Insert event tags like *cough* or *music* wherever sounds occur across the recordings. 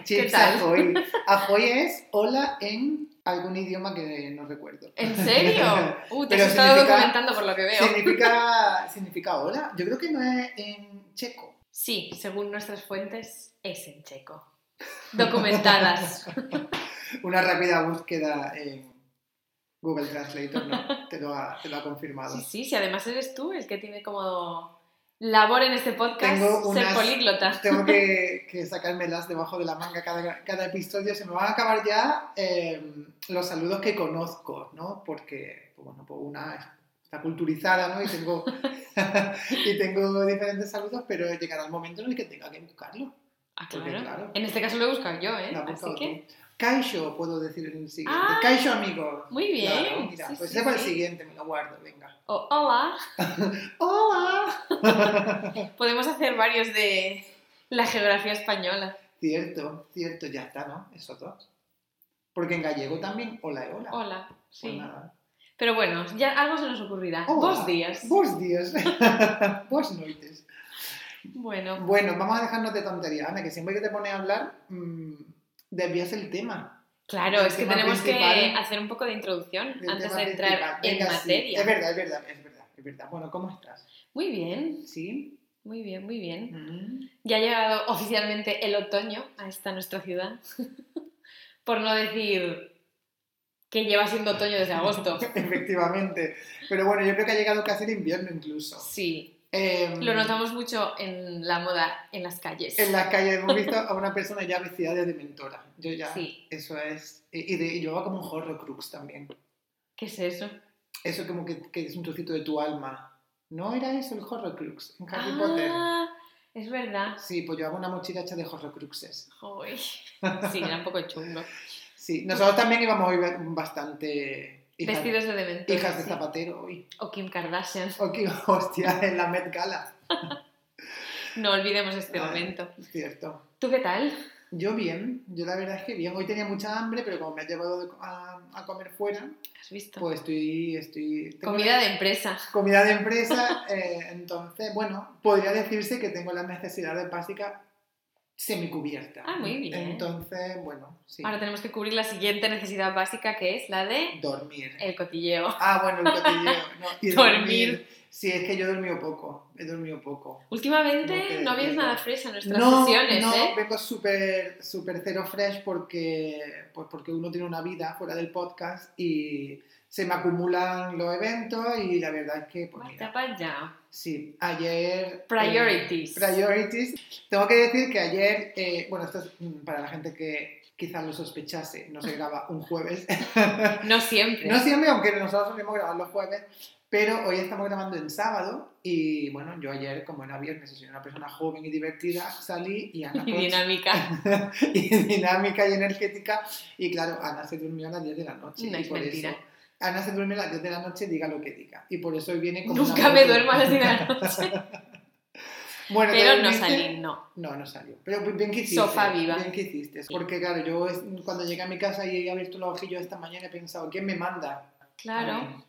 Ahoy. ¿Qué Chips ahoy. *laughs* Ahoy es hola en algún idioma que no recuerdo. ¿En serio? *laughs* Uh, te has estado documentando por lo que veo. Significa, *laughs* significa hola. Yo creo que no es en checo. Sí, según nuestras fuentes, es en checo. Documentadas. Una rápida búsqueda en Google Translator ¿no? te, lo ha, te lo ha confirmado. Sí, sí, sí, además eres tú el que tiene como labor en este podcast Tengo ser unas- políglota. *laughs* Tengo que, *laughs* que sacármelas debajo de la manga cada, cada episodio. Se me van a acabar ya eh, los saludos que conozco, ¿no? Porque, pues bueno, pues una está culturizada, ¿no? Y tengo, *laughs* y tengo diferentes saludos, pero llegará el momento en el que tenga que buscarlo. Ah, Porque, claro. En este caso lo he buscado yo, ¿eh? Así que, tú. Kaisho, puedo decir en el siguiente. Ah, Kaisho, amigos. muy bien. Claro, mira, Sí, pues sí, ese para el sí. siguiente, me lo guardo, venga. Oh, hola. *laughs* ¡Hola! *laughs* Podemos hacer varios de la geografía española. cierto, cierto, ya está, ¿no? Eso dos. Porque en gallego también, hola hola. Hola. Pues Sí. Pero bueno, ya algo se nos ocurrirá. Hola. Dos días. Bos días. *laughs* Bos noites. Bueno, Bueno, vamos a dejarnos de tonterías, Ana, que siempre que te pones a hablar, mmm, desvías el tema. claro, El es que tenemos que hacer un poco de introducción antes de entrar en Venga, sí. materia. Es verdad, es verdad, es verdad, es verdad. Bueno, ¿cómo estás? Muy bien, ¿Sí? muy bien, muy bien. Mm. Ya ha llegado oficialmente el otoño a esta nuestra ciudad. *laughs* Por no decir que lleva siendo otoño desde agosto. *laughs* Efectivamente. Pero bueno, yo creo que ha llegado casi el invierno incluso. Sí, Em, lo notamos mucho en la moda en las calles. En las calles hemos visto *laughs* a una persona ya vestida de dementora. Yo ya, Sí. eso es. Y, de, y llevaba como un horrocrux también. ¿Qué es eso? Eso como que, que es un trocito de tu alma. ¿No era eso el horrocrux en Harry Potter? Ah, es verdad. Sí, pues llevaba una mochila hecha de horrocruxes. Uy. Sí, era un poco *laughs* chungo. Sí, nosotros también íbamos bastante... hijas- Vestidos de dementor. Hijas de sí. zapatero hoy. O Kim Kardashian. Oh, *laughs* qué hostia, en la Met Gala. No olvidemos este Ah. momento. Cierto. ¿Tú qué tal? Yo bien, yo la verdad es que bien. Hoy tenía mucha hambre, pero como me ha llevado de- a, a comer fuera, ¿Has visto? pues estoy... estoy Comida de empresa. comida de empresa, eh, entonces, bueno, podría decirse que tengo las necesidades básicas semicubiertas. Ah, muy bien. Entonces, bueno, sí. Ahora tenemos que cubrir la siguiente necesidad básica que es la de Dormir. el cotilleo. Ah, bueno, el cotilleo. *laughs* no, y Dormir. Sí, es que yo he dormido poco, he dormido poco. Últimamente no decirlo. nada fresh en nuestras No, sesiones, no, ¿eh? vengo súper súper cero fresh porque, pues porque uno tiene una vida fuera del podcast y se me acumulan los eventos y la verdad es que, pues Vaya mira, para allá. sí, ayer... Priorities. eh, priorities. Tengo que decir que ayer, eh, bueno, esto es mm, para la gente que quizás lo sospechase, no se graba *laughs* un jueves. No siempre. no siempre, aunque nosotros solemos grabar los jueves, pero hoy estamos grabando en sábado y bueno, yo ayer, como era viernes soy una persona joven y divertida, salí y Ana *laughs* Y dinámica. *laughs* y dinámica y energética. Y claro, Ana se durmió a las 10 de la noche. No y es por mentira. eso Ana se duerme a las 10 de la noche, diga lo que diga. Y por eso hoy viene como. Nunca una me duermo a las 10 de la *laughs* noche. Bueno, Pero ¿te no salí, no. No, no salió. Pero bien que hiciste. Sofá viva. Bien que hiciste. Porque claro, yo cuando llegué a mi casa y he abierto los ojillos esta mañana he pensado, ¿quién me manda? Claro.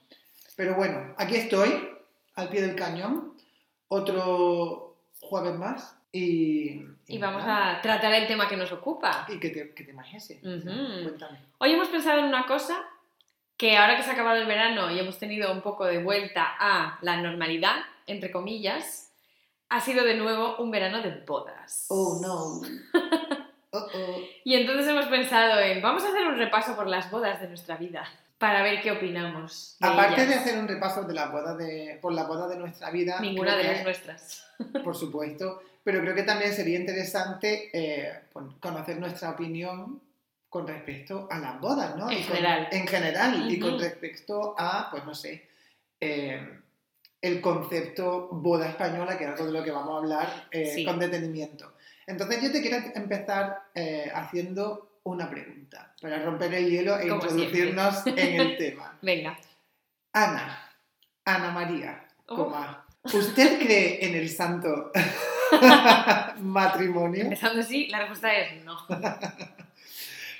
Pero bueno, aquí estoy, al pie del cañón. Otro jueves más. Y. Y vamos nada. a tratar el tema que nos ocupa. ¿Y qué, te, qué tema es ese? Ujú. Cuéntame. Hoy hemos pensado en una cosa que ahora que se ha acabado el verano y hemos tenido un poco de vuelta a la normalidad, entre comillas, ha sido de nuevo un verano de bodas. Oh no. *laughs* Oh, oh. Y entonces hemos pensado en, vamos a hacer un repaso por las bodas de nuestra vida, para ver qué opinamos. de Aparte de hacer un repaso de la boda de, por la boda de nuestra vida, Ninguna de que- las nuestras. *laughs* por supuesto, pero creo que también sería interesante eh, con- conocer nuestra opinión con respecto a las bodas, ¿no? En Y con- general. en general, y con respecto a, pues no sé, eh, el concepto boda española, que es algo de lo que vamos a hablar eh, Sí. con detenimiento. Entonces yo te quiero empezar eh, haciendo una pregunta, para romper el hielo e Como introducirnos en el tema. *laughs* Venga. Ana, Ana María, Oh. coma, ¿usted cree en el santo *laughs* matrimonio? Empezando así, la respuesta es no. *laughs*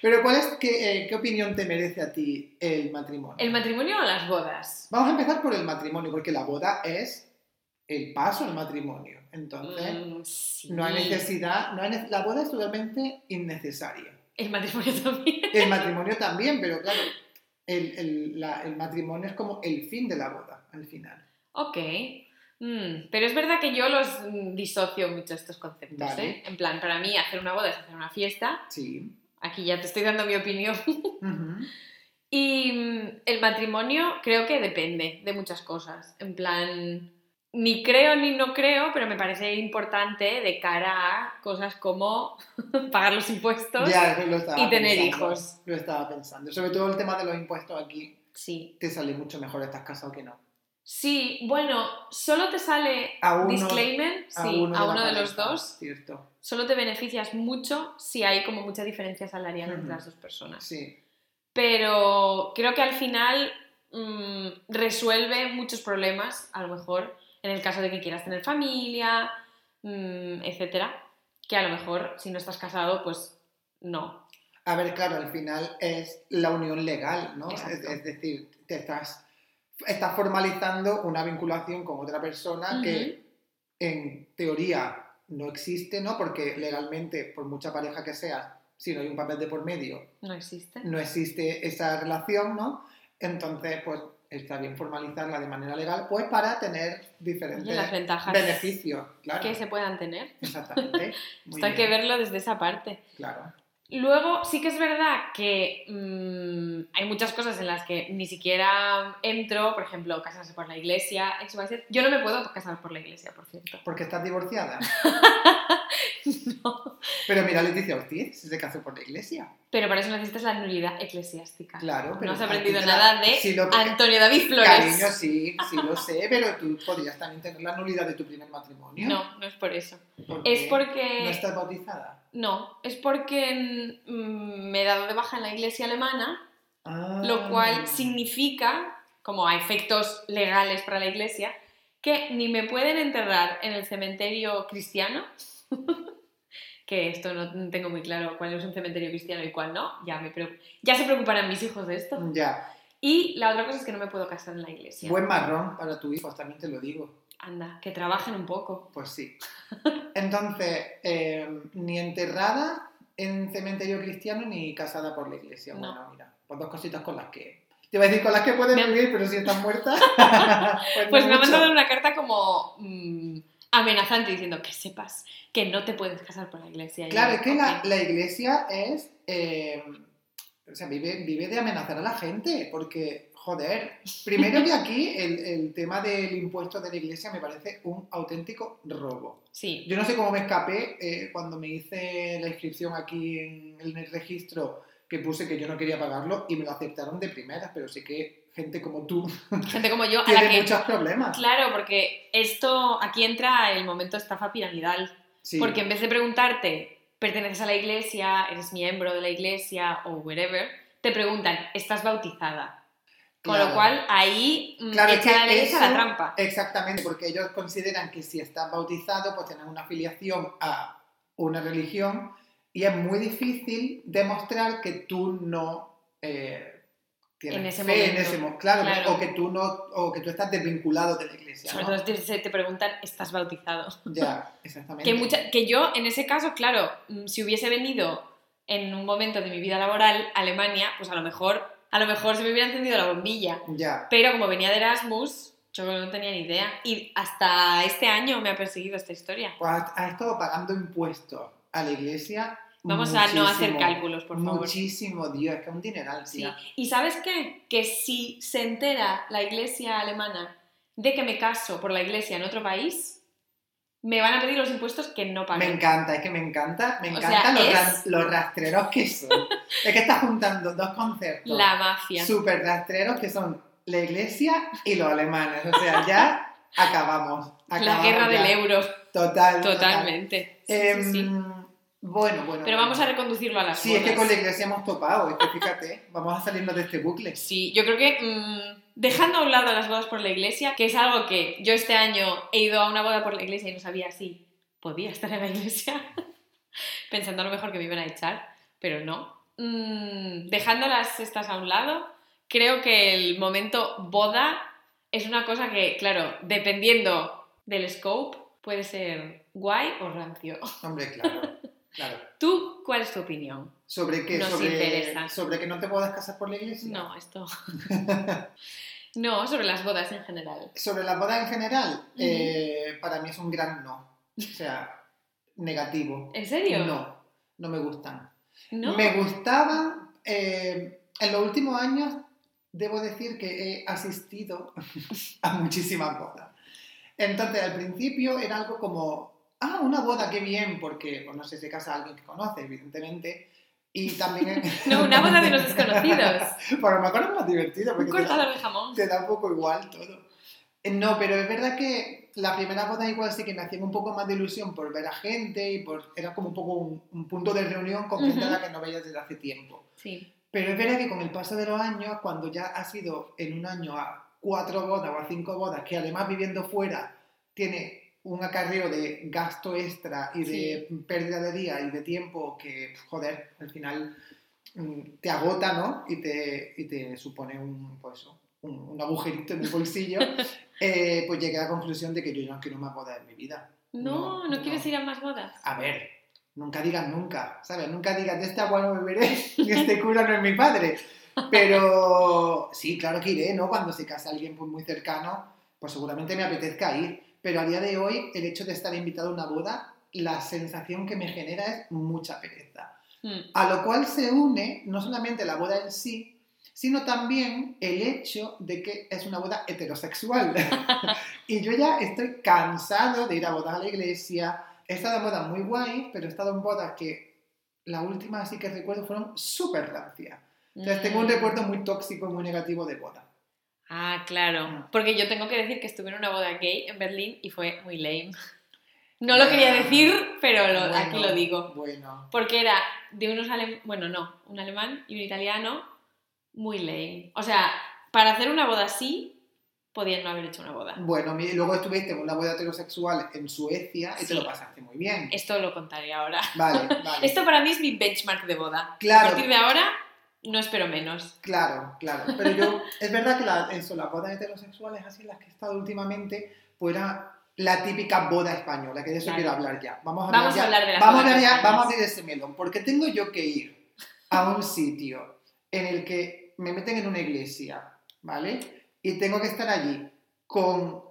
Pero ¿cuál es, qué, eh, qué opinión te merece a ti el matrimonio? ¿El matrimonio o las bodas? Vamos a empezar por el matrimonio, porque la boda es el paso al matrimonio. Entonces, Mm, sí. no hay necesidad, no hay ne- la boda es totalmente innecesaria. El matrimonio *laughs* también. El matrimonio también, pero claro, el, el- la- el matrimonio es como el fin de la boda, al final. Ok. Mm, pero es verdad que yo los mm, disocio mucho estos conceptos, Vale. ¿eh? En plan, para mí hacer una boda es hacer una fiesta. Sí. Aquí ya te estoy dando mi opinión. *laughs* Y mm, el matrimonio creo que depende de muchas cosas. En plan, ni creo ni no creo, pero me parece importante de cara a cosas como *laughs* pagar los impuestos. Ya, lo estaba y tener pensando, hijos. Lo estaba pensando. Sobre todo el tema de los impuestos aquí, Sí. te sale mucho mejor estás casado que no. Sí, bueno, solo te sale A uno- disclaimer, A sí, uno, a de uno la de los pareja, dos. Cierto. Solo te beneficias mucho si hay como mucha diferencia salarial entre las dos personas. Sí. Pero creo que al final mm, resuelve muchos problemas, a lo mejor en el caso de que quieras tener familia, mm, etcétera, que a lo mejor si no estás casado, pues no. A ver, claro, al final es la unión legal, ¿no? Es decir, te estás, estás formalizando una vinculación con otra persona que en teoría no existe, ¿no? Porque legalmente, por mucha pareja que sea, si no hay un papel de por medio, No existe. no existe esa relación, ¿no? Entonces, pues está bien formalizarla de manera legal, pues para tener diferentes las ventajas beneficios, claro. que se puedan tener. Exactamente. *laughs* Muy Esto hay que verlo desde esa parte. Claro. Luego, sí que es verdad que mm, hay muchas cosas en las que ni siquiera entro, por ejemplo, casarse por la iglesia. Yo no me puedo casar por la iglesia, por cierto. Porque estás divorciada. *laughs* No. Pero mira, Leticia Ortiz se casó por la iglesia. Pero para eso necesitas la nulidad eclesiástica. Claro, pero no has aprendido la- nada de lo que- Antonio David Flores. Cariño, sí, sí lo *laughs* sé, pero tú podrías también tener la nulidad de tu primer matrimonio. No, no es por eso. ¿Por Es porque... ¿No estás bautizada? No, es porque mm, me he dado de baja en la iglesia alemana, Ah. lo cual significa, como a efectos legales para la iglesia, que ni me pueden enterrar en el cementerio cristiano, *laughs* que esto no tengo muy claro cuál es un cementerio cristiano y cuál no, ya, me ya se preocuparán mis hijos de esto. Ya. Y la otra cosa es que no me puedo casar en la iglesia. Buen marrón para tu hijo, también te lo digo. Anda, que trabajen un poco. Pues sí. Entonces, eh, ni enterrada en cementerio cristiano ni casada por la iglesia. No. Bueno, mira, pues dos cositas con las que. Te iba a decir con las que pueden Me vivir, pero si están muertas. *laughs* pues Pues me ha mandado una carta como mm, amenazante diciendo que sepas que no te puedes casar por la iglesia. Claro, es que la, la iglesia es. eh, o sea, vive, vive de amenazar a la gente, porque, joder, primero que aquí el, el tema del impuesto de la iglesia me parece un auténtico robo. Sí, Yo no sé cómo me escapé eh, cuando me hice la inscripción aquí en, en el registro que puse que yo no quería pagarlo y me lo aceptaron de primeras, pero sé que gente como tú *laughs* gente como yo, a la tiene que... muchos problemas. Claro, porque esto, aquí entra el momento estafa piramidal. Sí. Porque en vez de preguntarte, ¿perteneces a la iglesia? ¿Eres miembro de la iglesia? O whatever, te preguntan, ¿estás bautizada? Con Claro. lo cual, ahí mm, Claro, echa la ley, echa la eso- trampa. Exactamente, porque ellos consideran que si estás bautizado, pues tienes una afiliación a una religión y es muy difícil demostrar que tú no eh, tienes En ese fe en momento. ese mo- claro, Claro. o que tú no, o que tú estás desvinculado de la iglesia. Sobre ¿no? todo te preguntan, ¿estás bautizado? Ya, *laughs* exactamente. Que, mucha- que yo, en ese caso, claro, mm, si hubiese venido en un momento de mi vida laboral a Alemania, pues a lo mejor, a lo mejor se me hubiera encendido la bombilla. Ya. Pero como venía de Erasmus, yo no tenía ni idea. Y hasta este año me ha perseguido esta historia. Pues has, has estado pagando impuestos a la iglesia. Vamos a no hacer cálculos, por favor. Muchísimo, Dios, es que es un dineral, Sí. ¿Y sabes qué? Que si se entera la iglesia alemana de que me caso por la iglesia en otro país, me van a pedir los impuestos que no Me pagué. encanta, es que me encanta, me O encantan sea, los, es- los rastreros que son. *laughs* es que estás juntando dos conceptos La mafia. súper rastreros que son la iglesia y los alemanes. O sea, ya acabamos. La guerra ya. del euro. Total. total. Totalmente. Sí, sí, sí. Bueno, bueno. Pero vamos a reconducirlo a las Sí, es que con la iglesia hemos topado, es que fíjate, vamos a salirnos de este bucle. Sí, yo creo que mm, dejando a un lado las bodas por la iglesia, que es algo que yo este año he ido a una boda por la iglesia y no sabía si podía estar en la iglesia, *laughs* pensando a lo mejor que me iban a echar, pero no. Mm, dejando las estas a un lado, creo que el momento boda es una cosa que, claro, dependiendo del scope puede ser guay o rancio. Hombre, claro, *laughs* claro. ¿Tú cuál es tu opinión? ¿Sobre qué? Nos sobre, interesa. ¿Sobre que no te puedas casar por la iglesia? No, esto. *laughs* no, sobre las bodas en general. Sobre la boda en general, eh, para mí es un gran no. O sea, negativo. ¿En serio? No, no me gustan. ¿No? Me gustaba, eh, en los últimos años, debo decir que he asistido *laughs* a muchísimas bodas. Entonces, al principio era algo como, ah, una boda, qué bien, porque, pues, no sé, se casa alguien que conoce, evidentemente. Y también... *laughs* No, una boda de los desconocidos. *laughs* Por lo mejor es más divertido, Un porque te da, de jamón. te da un poco igual todo. Eh, No, pero es verdad que la primera boda igual sí que me hacía un poco más de ilusión por ver a gente y por, era como un poco un, un punto de reunión con gente a la que no veías desde hace tiempo. Sí. Pero es verdad que con el paso de los años, cuando ya has ido en un año a cuatro bodas o a cinco bodas, que además viviendo fuera tiene un acarreo de gasto extra y de pérdida de día y de tiempo que, joder, al final mm, te agota, ¿no? Y te, y te supone un, pues, un, un agujerito en el bolsillo, *laughs* eh, pues llegué a la conclusión de que yo no quiero más bodas en mi vida. No, No, no, quieres no. ir a más bodas. A ver, nunca digas nunca, ¿sabes? Nunca digas de este agua no beberé y *laughs* este cura no es mi padre. Pero sí, claro que iré, ¿no? Cuando se casa alguien pues, muy cercano, pues seguramente me apetezca ir. Pero a día de hoy, el hecho de estar invitado a una boda, la sensación que me genera es mucha pereza. Mm. A lo cual se une no solamente la boda en sí, sino también el hecho de que es una boda heterosexual. *laughs* y yo ya estoy cansado de ir a bodas a la iglesia. He estado en bodas muy guay, pero he estado en bodas que la última así que recuerdo fueron súper rancias. Entonces tengo un Mm. recuerdo muy tóxico, muy negativo de boda. Ah, claro. Porque yo tengo que decir que estuve en una boda gay en Berlín y fue muy lame. No lo quería decir, pero lo- Bueno, aquí lo digo. Bueno, Porque era de unos alemanes, bueno, no, un alemán y un italiano muy lame. O sea, para hacer una boda así, podían no haber hecho una boda. bueno, luego estuviste en una boda heterosexual en Suecia y te lo pasaste muy bien. Esto lo contaré ahora. Vale, *laughs* vale. Esto para mí es mi benchmark de boda. Claro. A partir de ahora, no espero menos. Claro, claro. Pero yo, es verdad que la, eso, las bodas heterosexuales, así en las que he estado últimamente, pues era la típica boda española, que de eso Claro. quiero hablar ya. Vamos a hablar, Vamos a hablar de las vamos a hablar ya, vamos a abrir ese melón, porque tengo yo que ir a un sitio en el que me meten en una iglesia, ¿vale? Y tengo que estar allí con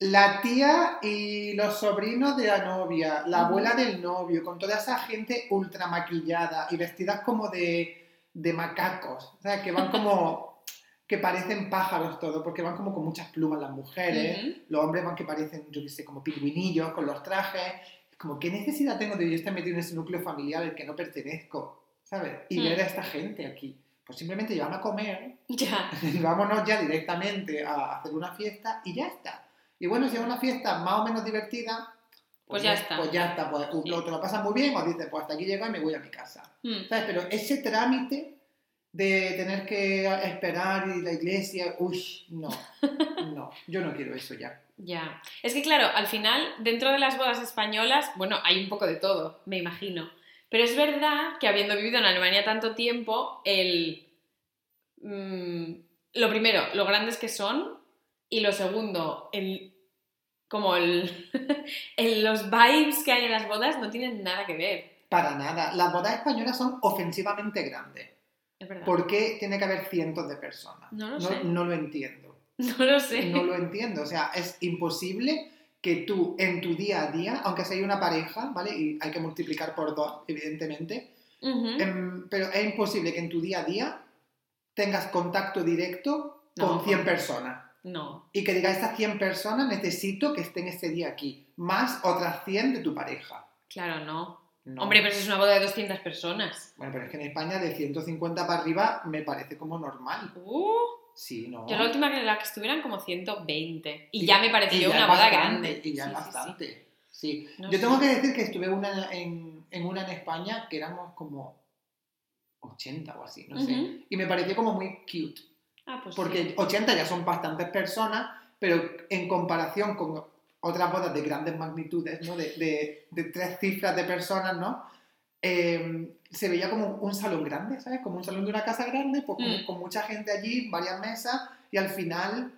la tía y los sobrinos de la novia, la abuela del novio, con toda esa gente ultra maquillada y vestidas como de, de macacos, o sea, que van como, que parecen pájaros todo, porque van como con muchas plumas las mujeres, los hombres van que parecen, yo qué sé, como pingüinillos con los trajes, como, ¿qué necesidad tengo de yo estar metido en ese núcleo familiar al que no pertenezco? ¿Sabes? Y Mm. ver a esta gente aquí. Pues simplemente llevan a comer *laughs* Ya. y *laughs* vámonos ya directamente a hacer una fiesta y ya está. Y bueno, si es una fiesta más o menos divertida, Pues ya está. Pues ya está, pues Sí. lo, te lo pasas muy bien o dices, pues hasta aquí llego y me voy a mi casa. Mm. ¿Sabes? Pero ese trámite de tener que esperar y la iglesia, uy, no, *laughs* no, yo no quiero eso ya. Ya. Es que claro, al final, dentro de las bodas españolas, bueno, hay un poco de todo, me imagino. Pero es verdad que habiendo vivido en Alemania tanto tiempo, el... mm, lo primero, lo grandes que son. Y lo segundo, el... Como el, *laughs* el- los vibes que hay en las bodas no tienen nada que ver. Para nada, las bodas españolas son ofensivamente grandes. Es verdad. ¿Por qué tiene que haber cientos de personas? No lo no, sé. no lo entiendo. *laughs* No lo sé. No lo entiendo. O sea, es imposible que tú en tu día a día, aunque sea una pareja, ¿vale? Y hay que multiplicar por dos, evidentemente, em, pero es imposible que en tu día a día tengas contacto directo con No. 100 personas. No. Y que diga, estas 100 personas necesito que estén este día aquí, más otras 100 de tu pareja. Claro, no. No. Hombre, pero si es una boda de 200 personas. Bueno, pero es que en España de 150 para arriba me parece como normal. Uh, Sí, ¿no? Yo la última que la que estuvieran como 120. Y, Y- ya me pareció una boda bastante, grande. Y ya Sí, es sí, sí. bastante. Sí. No Yo sé. tengo que decir que estuve una en, en una en España que éramos como 80 o así, no sé. Y me pareció como muy cute. Ah, pues Porque sí. 80 ya son bastantes personas, pero en comparación con otras bodas de grandes magnitudes, ¿no? De, de- de tres cifras de personas, ¿no? Eh, se veía como un salón grande, ¿sabes? Como un salón de una casa grande, pues, con, Mm. con mucha gente allí, varias mesas, y al final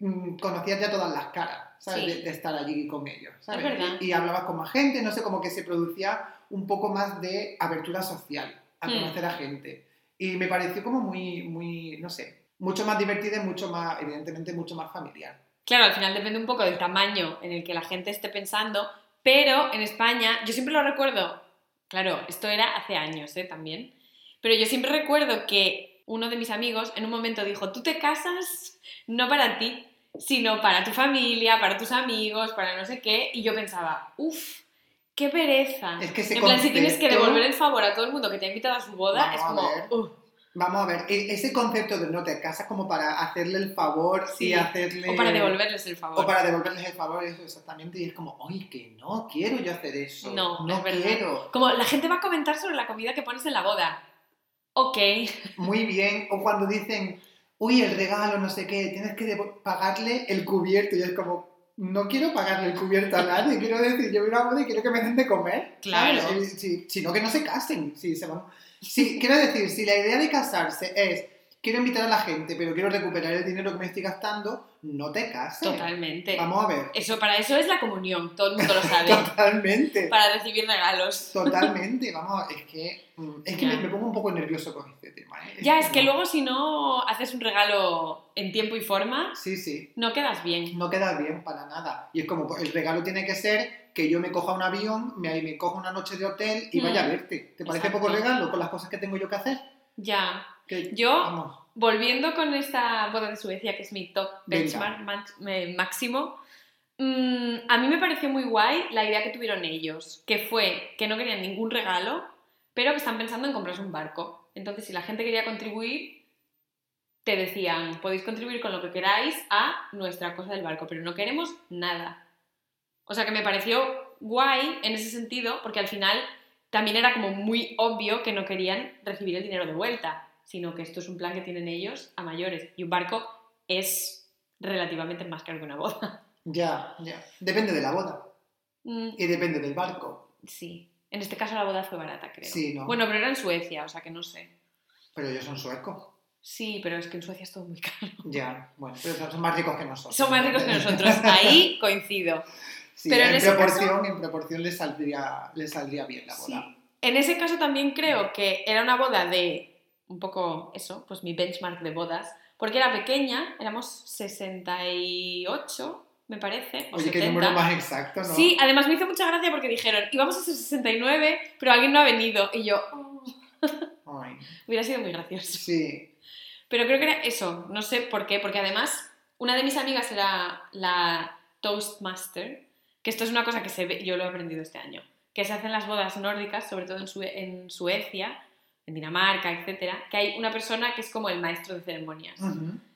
mm, conocías ya todas las caras, ¿sabes? Sí. De, de estar allí con ellos, ¿sabes? Y, y hablabas con más gente, no sé, como que se producía un poco más de apertura social, a Hmm. conocer a gente. Y me pareció como muy, muy, no sé, mucho más divertida y mucho más, evidentemente, mucho más familiar. Claro, al final depende un poco del tamaño en el que la gente esté pensando, pero en España, yo siempre lo recuerdo, claro, esto era hace años ¿eh? también, pero yo siempre recuerdo que uno de mis amigos en un momento dijo, tú te casas no para ti, sino para tu familia, para tus amigos, para no sé qué, y yo pensaba, uff, qué pereza. Es que ese en plan, si tienes que devolver el favor a todo el mundo que te ha invitado a su boda, Vamos es como. "Uf". Vamos a ver, e- ese concepto de no te casas como para hacerle el favor Sí. y hacerle... o para devolverles el favor. O para devolverles el favor, eso exactamente, y es como, oye, que no quiero yo hacer eso. No, no es verdad. quiero. Como la gente va a comentar sobre la comida que pones en la boda. Ok. Muy bien. O cuando dicen, uy, el regalo, no sé qué, tienes que pagarle el cubierto. Y es como, no quiero pagarle el cubierto a nadie. quiero decir, yo voy a una boda y quiero que me den de comer. Claro. ¿sabes? Si, si no, que no se casen. Si se van... si, quiero decir, si la idea de casarse es, quiero invitar a la gente, pero quiero recuperar el dinero que me estoy gastando, no te cases. Totalmente. Vamos a ver. Eso, para eso es la comunión, todo el mundo lo *laughs* sabe. Totalmente. para recibir regalos. Totalmente, vamos, es que, mm, es que me, me pongo un poco nervioso con este tema. ¿eh? Ya, es que no- luego si no haces un regalo en tiempo y forma, Sí, sí, no quedas bien. no queda bien para nada. Y es como, el regalo tiene que ser que yo me coja un avión, me, me coja una noche de hotel y Mm. vaya a verte. ¿Te parece Exacto. poco regalo con las cosas que tengo yo que hacer? Ya. Que, Yo, Vamos, volviendo con esta boda de Suecia, que es mi top benchmark máximo, mm, a mí me pareció muy guay la idea que tuvieron ellos, que fue que no querían ningún regalo, pero que están pensando en comprarse un barco. Entonces, si la gente quería contribuir, te decían, podéis contribuir con lo que queráis a nuestra cosa del barco, pero no queremos nada. O sea que me pareció guay en ese sentido, porque al final también era como muy obvio que no querían recibir el dinero de vuelta, sino que esto es un plan que tienen ellos a mayores. Y un barco es relativamente más caro que una boda. ya, ya. Depende de la boda Mm, y depende del barco. sí. En este caso la boda fue barata, creo. Sí, ¿no? Bueno, pero era en Suecia, o sea que no sé. Pero ellos son suecos. Sí, pero es que en Suecia es todo muy caro. Ya, bueno, pero son, más ricos que nosotros. Son más ricos que nosotros. Ahí *laughs* coincido. Sí, pero en proporción, en proporción le saldría, le saldría bien la boda. Sí. En ese caso también creo que era una boda de un poco eso, pues mi benchmark de bodas, porque era pequeña, éramos 68, me parece, o Oye, qué 70. número más exacto, ¿no? Sí, además me hizo mucha gracia porque dijeron, íbamos a ser 69, pero alguien no ha venido. Y yo, "Oh". Ay, hubiera sido muy gracioso. sí. Pero creo que era eso, no sé por qué, porque además una de mis amigas era la Toastmaster, que esto es una cosa que se ve, yo lo he aprendido este año, que se hacen las bodas nórdicas, sobre todo en, Sue- en Suecia, en Dinamarca, etcétera, que hay una persona que es como el maestro de ceremonias.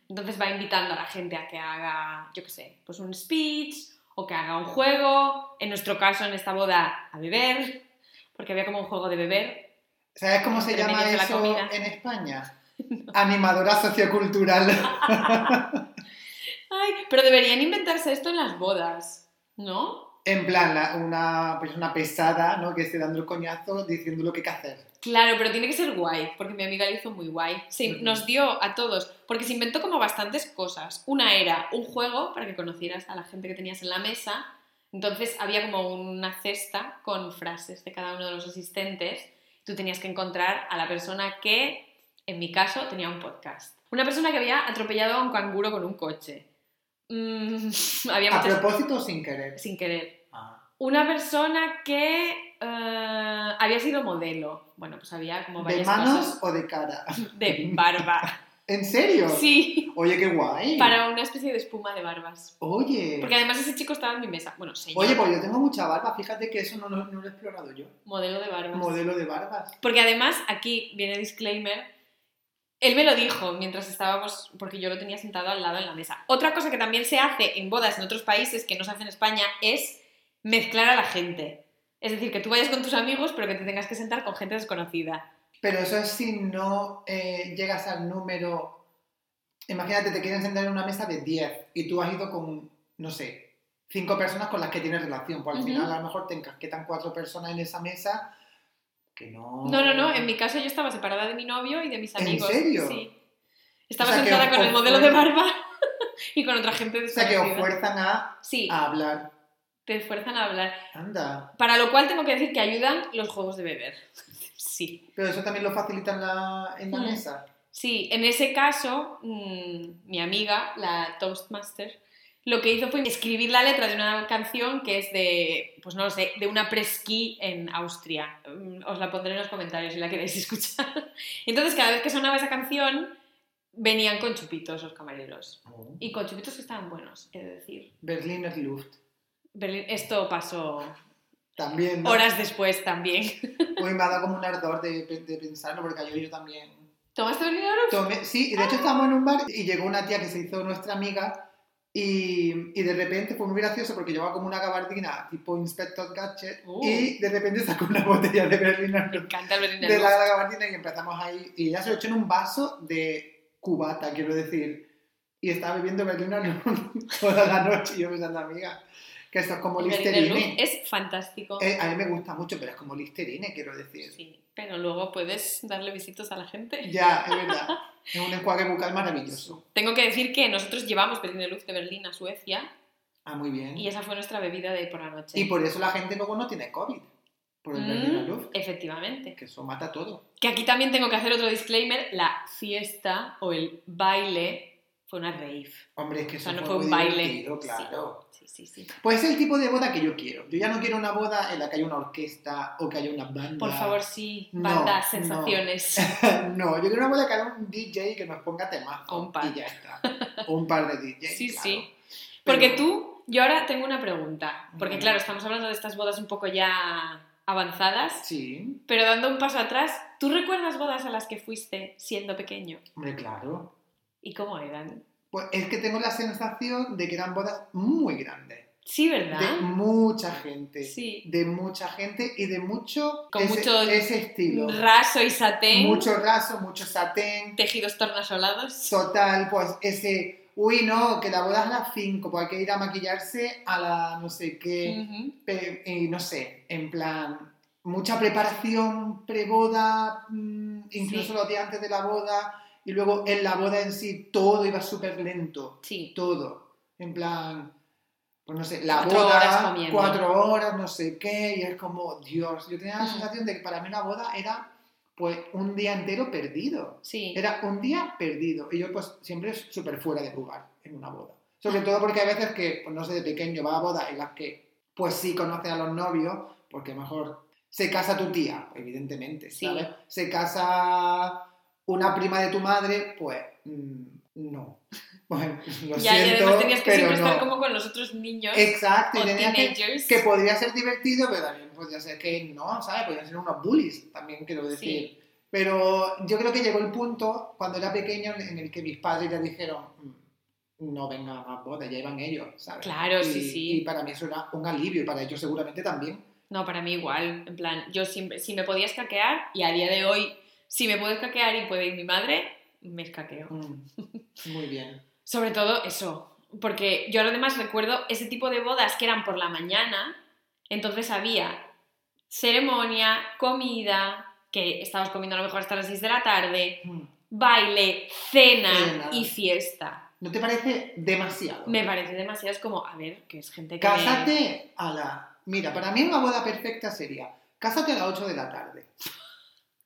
Entonces va invitando a la gente a que haga, yo qué sé, pues un speech o que haga un juego, en nuestro caso en esta boda a beber, porque había como un juego de beber. ¿Sabes cómo se llama eso en España? *laughs* Animadora sociocultural. *laughs* Ay, pero deberían inventarse esto en las bodas, ¿no? En plan, la- una persona pesada, ¿no? Que esté dando el coñazo diciendo lo que hay que hacer. Claro, pero tiene que ser guay, porque mi amiga lo hizo muy guay. Sí, Ujú. nos dio a todos, porque se inventó como bastantes cosas. Una era un juego para que conocieras a la gente que tenías en la mesa. Entonces había como una cesta con frases de cada uno de los asistentes. Tú tenías que encontrar a la persona que, en mi caso, tenía un podcast. Una persona que había atropellado a un canguro con un coche. Mm, *laughs* había ¿A muchas... propósito o sin querer? Sin querer. Ah. Una persona que eh, había sido modelo. Bueno, pues había como ¿De varias manos cosas. o de cara? *laughs* De barba. *laughs* ¿En serio? Sí, Oye, qué guay. para una especie de espuma de barbas. Oye. Porque además ese chico estaba en mi mesa. Bueno, señor, Oye, pues yo tengo mucha barba. Fíjate que eso no, lo- no lo he explorado yo. modelo de barbas. Modelo de barbas. Porque además, aquí viene disclaimer, él me lo dijo mientras estábamos, porque yo lo tenía sentado al lado en la mesa. Otra cosa que también se hace en bodas en otros países que no se hace en España es mezclar a la gente. Es decir, que tú vayas con tus amigos, pero que te tengas que sentar con gente desconocida. Pero eso es si no eh, llegas al número. Imagínate, te quieren sentar en una mesa de 10 y tú has ido con, no sé, 5 personas con las que tienes relación. Pues al Ujú. final a lo mejor te encasquetan 4 personas en esa mesa que no. No, no, no, en mi caso yo estaba separada de mi novio y de mis ¿En amigos. serio? Sí. Estaba O sea, que sentada con el modelo de barba. *laughs* y con otra gente O sea, que os fuerzan a, Sí, a hablar. te fuerzan a hablar. Anda. Para lo cual tengo que decir que ayudan los juegos de beber. *laughs* Sí. Pero eso también lo facilita en la, en la Mm. mesa. Sí, en ese caso, mm, mi amiga, la Toastmaster, lo que hizo fue escribir la letra de una canción que es de, pues no lo sé, de una presquí en Austria. Mm, Os la pondré en los comentarios si la queréis *laughs* escuchar. Entonces, cada vez que sonaba esa canción, venían con chupitos los camareros. Y con chupitos que estaban buenos, he de decir. Berliner Luft. Berlín- esto pasó También. ¿no? horas después también. *laughs* Hoy me ha dado como un *laughs* ardor de, de pensarlo porque ayer yo también. ¿Tomaste Berliner Luft? Tomé- sí, de hecho estábamos en un bar y llegó una tía que se hizo nuestra amiga y, y de repente fue muy gracioso porque llevaba como una gabardina tipo Inspector Gadget Uh. y de repente sacó una botella de Berliner Me encanta el Berliner de Luft. la gabardina y empezamos ahí y ella se lo echó en un vaso de cubata, quiero decir. Y estaba bebiendo Berliner *laughs* toda la noche y yo pensando, amiga, que esto es como Listerine. es fantástico. Eh, a mí me gusta mucho, pero es como Listerine, quiero decir. Sí, pero luego puedes darle besitos a la gente. Ya, es *laughs* verdad. Es un enjuague bucal maravilloso. Tengo que decir que nosotros llevamos Berliner Luft de Berlín a Suecia Ah, muy bien. y esa fue nuestra bebida de por la noche. Y por eso la gente luego no tiene COVID. Por el Mm, Berliner Luft. Efectivamente. Que eso mata todo. Que aquí también tengo que hacer otro disclaimer. La fiesta o el baile fue una rave. Hombre, es que O eso sea, no fue un baile. claro. Sí, sí, sí. Pues es el tipo de boda que yo quiero. Yo ya no quiero una boda en la que haya una orquesta o que haya una banda. Por favor, sí. No, Banda, no. sensaciones. *laughs* no, yo quiero una boda que haya un DJ que nos ponga temas. Un par. Y ya está. Un par de DJs. *laughs* Sí, claro. sí. Pero- Porque tú, yo ahora tengo una pregunta. Porque claro, estamos hablando de estas bodas un poco ya avanzadas. Sí, Pero dando un paso atrás, ¿tú recuerdas bodas a las que fuiste siendo pequeño? hombre, claro. ¿Y cómo eran? Pues es que tengo la sensación de que eran bodas muy grandes. Sí, De ¿verdad? mucha gente. Sí. De mucha gente y de mucho Con ese, mucho ese estilo. Raso y satén, Mucho raso, mucho satén. tejidos tornasolados. Total, pues ese, uy, no, que la boda es a las 5, pues hay que ir a maquillarse a la no sé qué, Ujú. pe- y no sé, en plan, mucha preparación preboda, mm, incluso Sí. los días antes de la boda, y luego en la boda en sí todo iba súper lento, Sí. todo, en plan, pues no sé, la Cuatro boda, cuatro horas, no sé qué, y es como, Dios, yo tenía la Mm. sensación de que para mí una boda era pues un día entero perdido. Sí. Era un día perdido. Y yo, pues, siempre es súper fuera de lugar en una boda. Sobre todo porque hay veces que, pues, no sé, de pequeño va a bodas en las que, pues, sí conoces a los novios, porque mejor se casa tu tía, evidentemente, Sí. ¿sabes? Se casa una prima de tu madre, pues, mm, no. *laughs* Pues, lo ya, y siento, además tenías que siempre no. estar como con los otros niños Exacto, y o que, que podría ser divertido, pero también podría ser que no, ¿sabes? Podrían ser unos bullies, también quiero decir. Pero yo creo que llegó el punto, cuando era pequeño, en el que mis padres ya dijeron, "Mm, no venga más bodas, ya iban ellos, ¿sabes? Claro, y, sí, sí. Y para mí eso era un alivio, y para ellos seguramente también. No, para mí igual. En plan, yo siempre, si me podía escaquear, y a día de hoy, si me puedo escaquear y puede ir mi madre, me escaqueo. Mm, Muy bien. Sobre todo eso, porque yo además recuerdo ese tipo de bodas que eran por la mañana, entonces había ceremonia, comida, que estabas comiendo a lo mejor hasta las 6 de la tarde, Mm. baile, cena, Cena. y fiesta. ¿No te parece demasiado? Me parece demasiado, es como, a ver, que es gente que... Cásate a la... Mira, para mí una boda perfecta sería, cásate a las 8 de la tarde.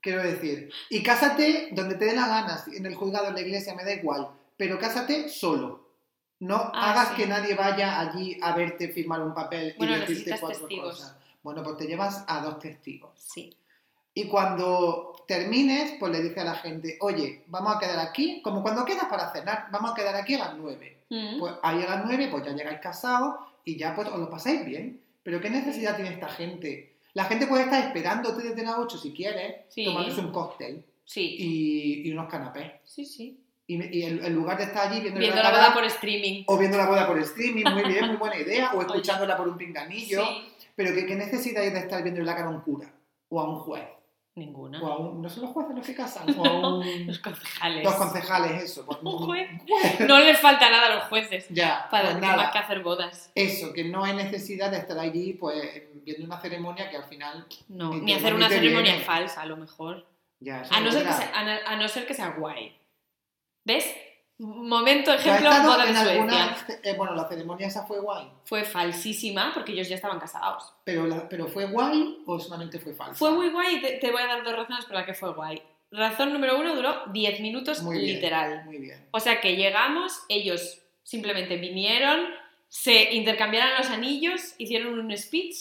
Quiero decir, y cásate donde te dé la gana, si en el juzgado, en la iglesia, me da igual, pero cásate solo. No Ah, hagas sí. que nadie vaya allí a verte firmar un papel Bueno, y decirte cuatro testigos. cosas. Bueno, pues te llevas a dos testigos. Sí, Y cuando termines, pues le dices a la gente, oye, vamos a quedar aquí, como cuando quedas para cenar, vamos a quedar aquí a las 9. Mm. Pues ahí a las 9, pues ya llegáis casados y ya pues os lo pasáis bien. Pero ¿qué necesidad tiene esta gente? La gente puede estar esperándote desde las 8 si quieres, Sí. tomándose un cóctel sí, y, y unos canapés. sí, sí. Y, y en, en lugar de estar allí viendo, Viendo la la boda por streaming. o viendo la boda por streaming, muy bien, muy buena idea, o *laughs* escuchándola por un pinganillo. Sí. Pero ¿qué, ¿qué necesidad hay de estar viendo la cara a un cura? O a un juez. Ninguna. O a un, no son los jueces los que casan, o a *laughs* un... Los concejales. Los concejales, eso. pues, *laughs* Un juez. No les falta nada a los jueces Ya, para pues nada. más que hacer bodas. Eso, que no hay necesidad de estar allí pues viendo una ceremonia que al final No, Ni hacer una ceremonia viene. falsa, a lo mejor. ya A no, ser que sea, a no ser que sea guay. ¿Ves? Momento, ¿Tú has ejemplo, boda en Suecia. alguna... eh, bueno, la ceremonia esa fue guay. Fue falsísima porque ellos ya estaban casados. Pero, la- pero ¿fue guay o solamente fue falsa? Fue muy guay y te, te voy a dar dos razones por las que fue guay. Razón número uno, duró 10 minutos Muy bien, literal. Muy bien. O sea que llegamos, ellos simplemente vinieron, se intercambiaron los anillos, hicieron un speech,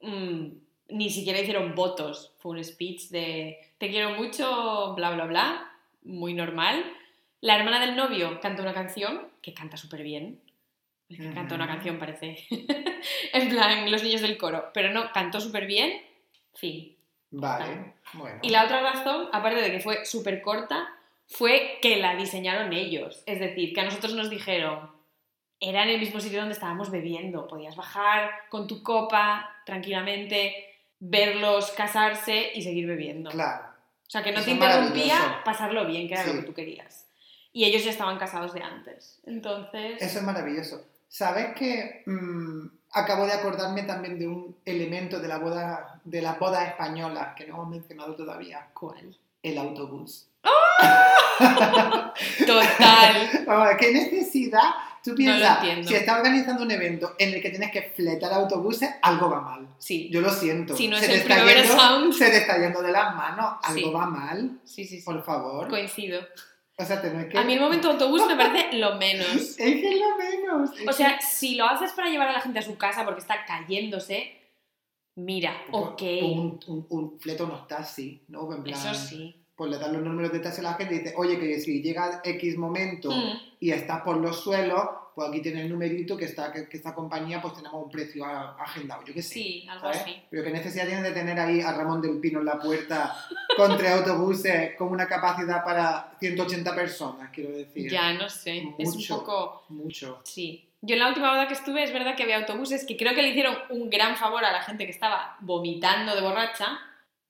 mm, ni siquiera hicieron votos, fue un speech de te quiero mucho, bla, bla, bla, muy normal. La hermana del novio canta una canción, que canta súper bien. Es que canta una canción, parece. *laughs* en plan, los niños del coro. Pero no, cantó súper bien. Fin. Vale, bueno. Y la otra razón, aparte de que fue súper corta, fue que la diseñaron ellos. Es decir, que a nosotros nos dijeron, era en el mismo sitio donde estábamos bebiendo, podías bajar con tu copa tranquilamente, verlos casarse y seguir bebiendo. Claro. O sea, que no Eso te interrumpía pasarlo bien, que era Sí. lo que tú querías. Y ellos ya estaban casados de antes. Entonces... Eso es maravilloso. ¿Sabes que mm, acabo de acordarme también de un elemento de la boda de las bodas españolas que no hemos mencionado todavía? ¿Cuál? El autobús. Total. *laughs* Vamos, ¿Qué necesidad? Tú No piensas, entiendo. si estás organizando un evento en el que tienes que fletar autobuses, algo va mal. Sí. Yo lo siento. Si no Se es te el está Primavera yendo- Sound. Se te está yendo de las manos, algo Sí. va mal, Sí, sí, sí. por favor. Coincido. O sea, que... A mí el momento autobús me parece lo menos. *laughs* Es que es lo menos. es O sea, si lo haces para llevar a la gente a su casa porque está cayéndose, mira, ok, Un, un, un fleta unos taxis, ¿no? En plan, eso sí. Pues le das los números de taxi a la gente y dice, oye, que si llega X momento Mm, y estás por los suelos, pues aquí tienes el numerito que, está, que, que esta compañía pues tenemos un precio a- agendado. Yo qué sé. Sí, algo ¿sabes? así. Pero qué necesidad tienes de tener ahí a Ramón del Pino en la puerta *laughs* con tres autobuses con una capacidad para 180 personas, quiero decir. Ya, no sé. Es un Mucho. poco... Mucho. Sí. Yo en la última boda que estuve es verdad que había autobuses que creo que le hicieron un gran favor a la gente que estaba vomitando de borracha,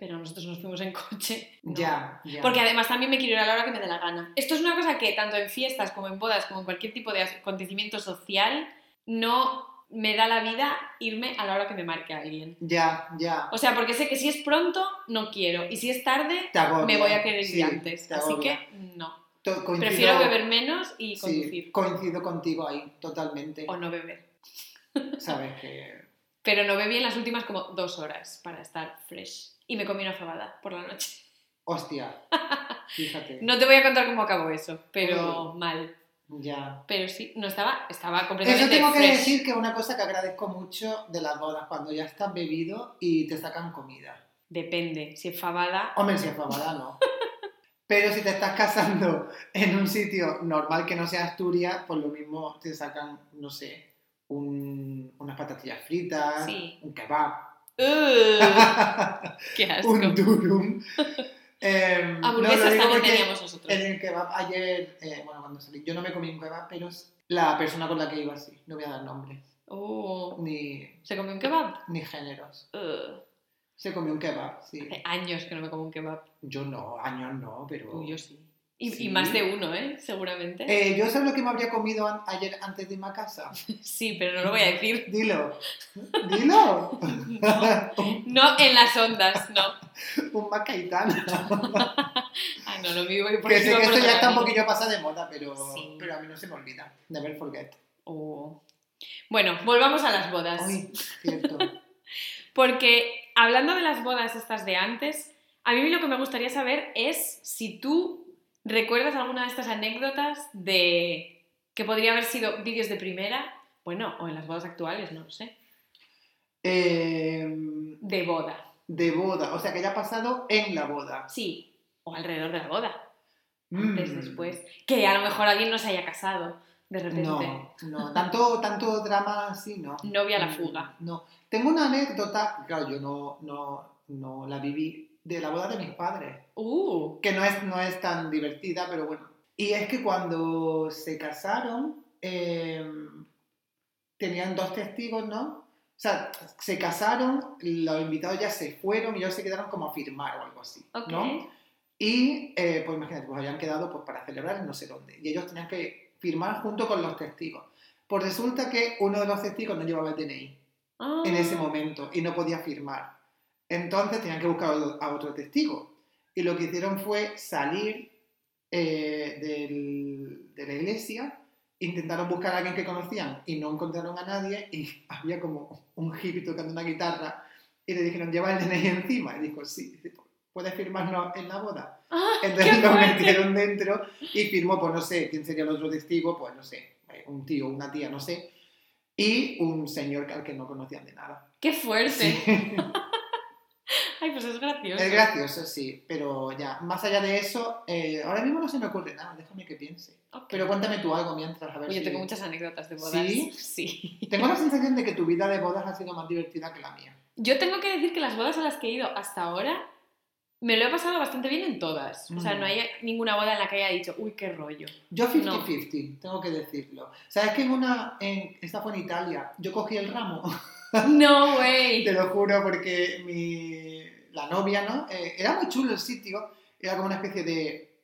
pero nosotros nos fuimos en coche. No. Ya, ya. Porque además también me quiero ir a la hora que me dé la gana. Esto es una cosa que tanto en fiestas como en bodas, como en cualquier tipo de acontecimiento social, no me da la vida irme a la hora que me marque alguien. Ya, ya. O sea, porque sé que si es pronto, no quiero. Y si es tarde, me voy a querer ir Sí, antes. te Así que no. Coincido- Prefiero beber menos y sí, conducir. coincido contigo ahí, totalmente. O no beber. Sabes que... Pero no bebí en las últimas como dos horas para estar fresh. Y me comí una fabada por la noche. Hostia, *laughs* fíjate. No te voy a contar cómo acabó eso, pero mal. Ya. Pero sí, no estaba, estaba Eso completamente tengo que decir que una cosa que agradezco mucho de las bodas, cuando ya estás bebido y te sacan comida. Depende, si es fabada. Hombre, si es fabada, no. *laughs* Pero si te estás casando en un sitio normal que no sea Asturias, pues lo mismo te sacan, no sé, un- unas patatillas fritas, Sí. un kebab, ¡Ugh! *laughs* ¡Qué asco! un durum. No, lo Hamburguesas también teníamos nosotros. En el kebab ayer, eh, bueno, cuando salí, yo no me comí un kebab, pero la persona con la que iba sí, no voy a dar nombres, Oh, ni, ¿Se comió un kebab? ni géneros. Ugh. Se comió un kebab, sí. Hace años que no me como un kebab. Yo no, años no, pero... Uy, yo sí. Y, Sí. y más de uno, ¿eh? Seguramente. Eh, yo sé lo que me habría comido an- ayer antes de irme a casa. *laughs* Sí, pero no lo voy a decir. Dilo, dilo. *laughs* No en las ondas, no. *laughs* un macaitán. Ah, no, lo mío voy por que sé que esto ya está un poquillo pasado de moda, pero, Sí. pero a mí no se me olvida. Never forget. Oh. Bueno, volvamos a las bodas. Uy, cierto. Porque hablando de las bodas estas de antes, a mí lo que me gustaría saber es si tú recuerdas alguna de estas anécdotas de que podría haber sido vídeos de primera, bueno, o en las bodas actuales, no lo sé, Em, de boda. de boda, o sea que ya ha pasado en la boda. Sí, o alrededor de la boda, antes, Mm. después. Que a lo mejor alguien no se haya casado de repente. No, no, tanto, tanto drama así, no. Novia a la Mm, fuga. No. Tengo una anécdota, claro, yo no, no, no la viví, de la boda de mis padres, Uh, que no es, no es tan divertida, pero bueno. Y es que cuando se casaron, eh, tenían dos testigos, ¿no? O sea, se casaron, los invitados ya se fueron y ellos se quedaron como a firmar o algo así, ok. ¿no? Y, eh, pues imagínate, pues habían quedado pues, para celebrar en no sé dónde. Y ellos tenían que firmar junto con los testigos. Pues resulta que uno de los testigos no llevaba el DNI Ah, en ese momento y no podía firmar. Entonces tenían que buscar a otro testigo. Y lo que hicieron fue salir eh, del- de la iglesia, intentaron buscar a alguien que conocían y no encontraron a nadie y *laughs* había como un hippie tocando una guitarra y le dijeron, lleva el DNI encima. Y dijo, sí, ¿puedes firmarlo en la boda? *laughs* ¡Ah! Entonces ¡Qué lo metieron dentro y firmó, pues no sé, quién sería el otro testigo, pues no sé, un tío, una tía, no sé, y un señor al que no conocían de nada. ¡Qué fuerte! Sí. *laughs* Ay, pues es gracioso. Es gracioso, sí, pero ya, más allá de eso, eh, ahora mismo no se me ocurre nada, déjame que piense. Pero cuéntame tú algo mientras, a ver Oye, si- tengo muchas anécdotas de bodas. ¿Sí? *laughs* Sí. Tengo la sensación de que tu vida de bodas ha sido más divertida que la mía. Yo tengo que decir que las bodas a las que he ido hasta ahora me lo he pasado bastante bien en todas. O sea, no hay ninguna boda en la que haya dicho, uy, qué rollo. Yo 50-50, tengo que decirlo. ¿Sabes que en una, en, esta fue en Italia, yo cogí el ramo? No, *laughs* güey. Te lo juro, porque mi, la novia, ¿no? Eh, era muy chulo el sitio, era como una especie de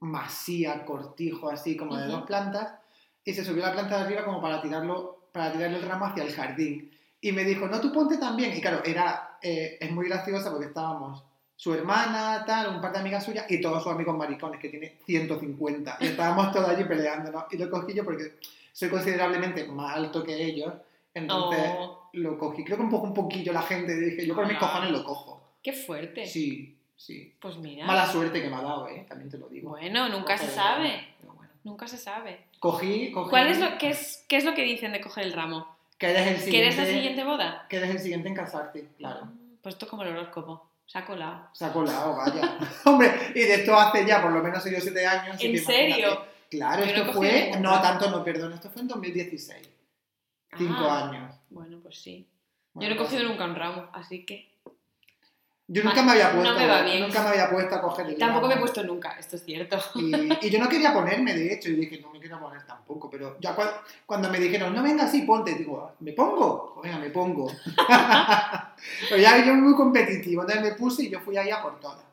masía, cortijo, así como de dos plantas, y se subió a la planta de arriba como para tirarlo, para tirarle el ramo hacia el jardín. Y me dijo, no, tú ponte también. Y claro, era, eh, es muy graciosa porque estábamos su hermana, tal, un par de amigas suyas y todos sus amigos maricones, que tiene 150. Y estábamos todos allí peleándonos. Y lo cogí yo porque soy considerablemente más alto que ellos. Entonces Oh, lo cogí. Creo que un poco un poquillo la gente. Dije, yo por mis Ah. cojones lo cojo. qué fuerte. Sí, sí. Pues mira. Mala suerte que me ha dado, ¿eh? También te lo digo. Bueno, nunca se sabe. pero bueno. Nunca se sabe. Cogí, cogí. ¿Cuál es lo, qué, es, ¿Qué es lo que dicen de coger el ramo? Que eres el ¿Que siguiente. eres la siguiente boda? Que eres el siguiente en casarte, claro. Pues esto es como el horóscopo. Se ha colado. Se ha colado, vaya. *laughs* Hombre, y de esto hace ya por lo menos 6 o 7 años. ¿En serio? imagínate. Claro, Yo esto fue. No, tanto no, perdón. Esto fue en 2016. Cinco Ah, años. Bueno, pues sí. Bueno, Yo no he cogido pues- nunca un ramo, así que. Yo nunca me había No puesto. me va bien. Nunca me había puesto a coger el Tampoco me he puesto nunca, esto es cierto. Y, y yo no quería *laughs* ponerme, de hecho, y dije, no me quiero poner tampoco, pero ya cua- cuando me dijeron, no, venga, sí, ponte, digo, "Ah, ¿me pongo? Venga, me pongo. *laughs* pero ya yo muy competitivo, entonces me puse y yo fui ahí a por todas.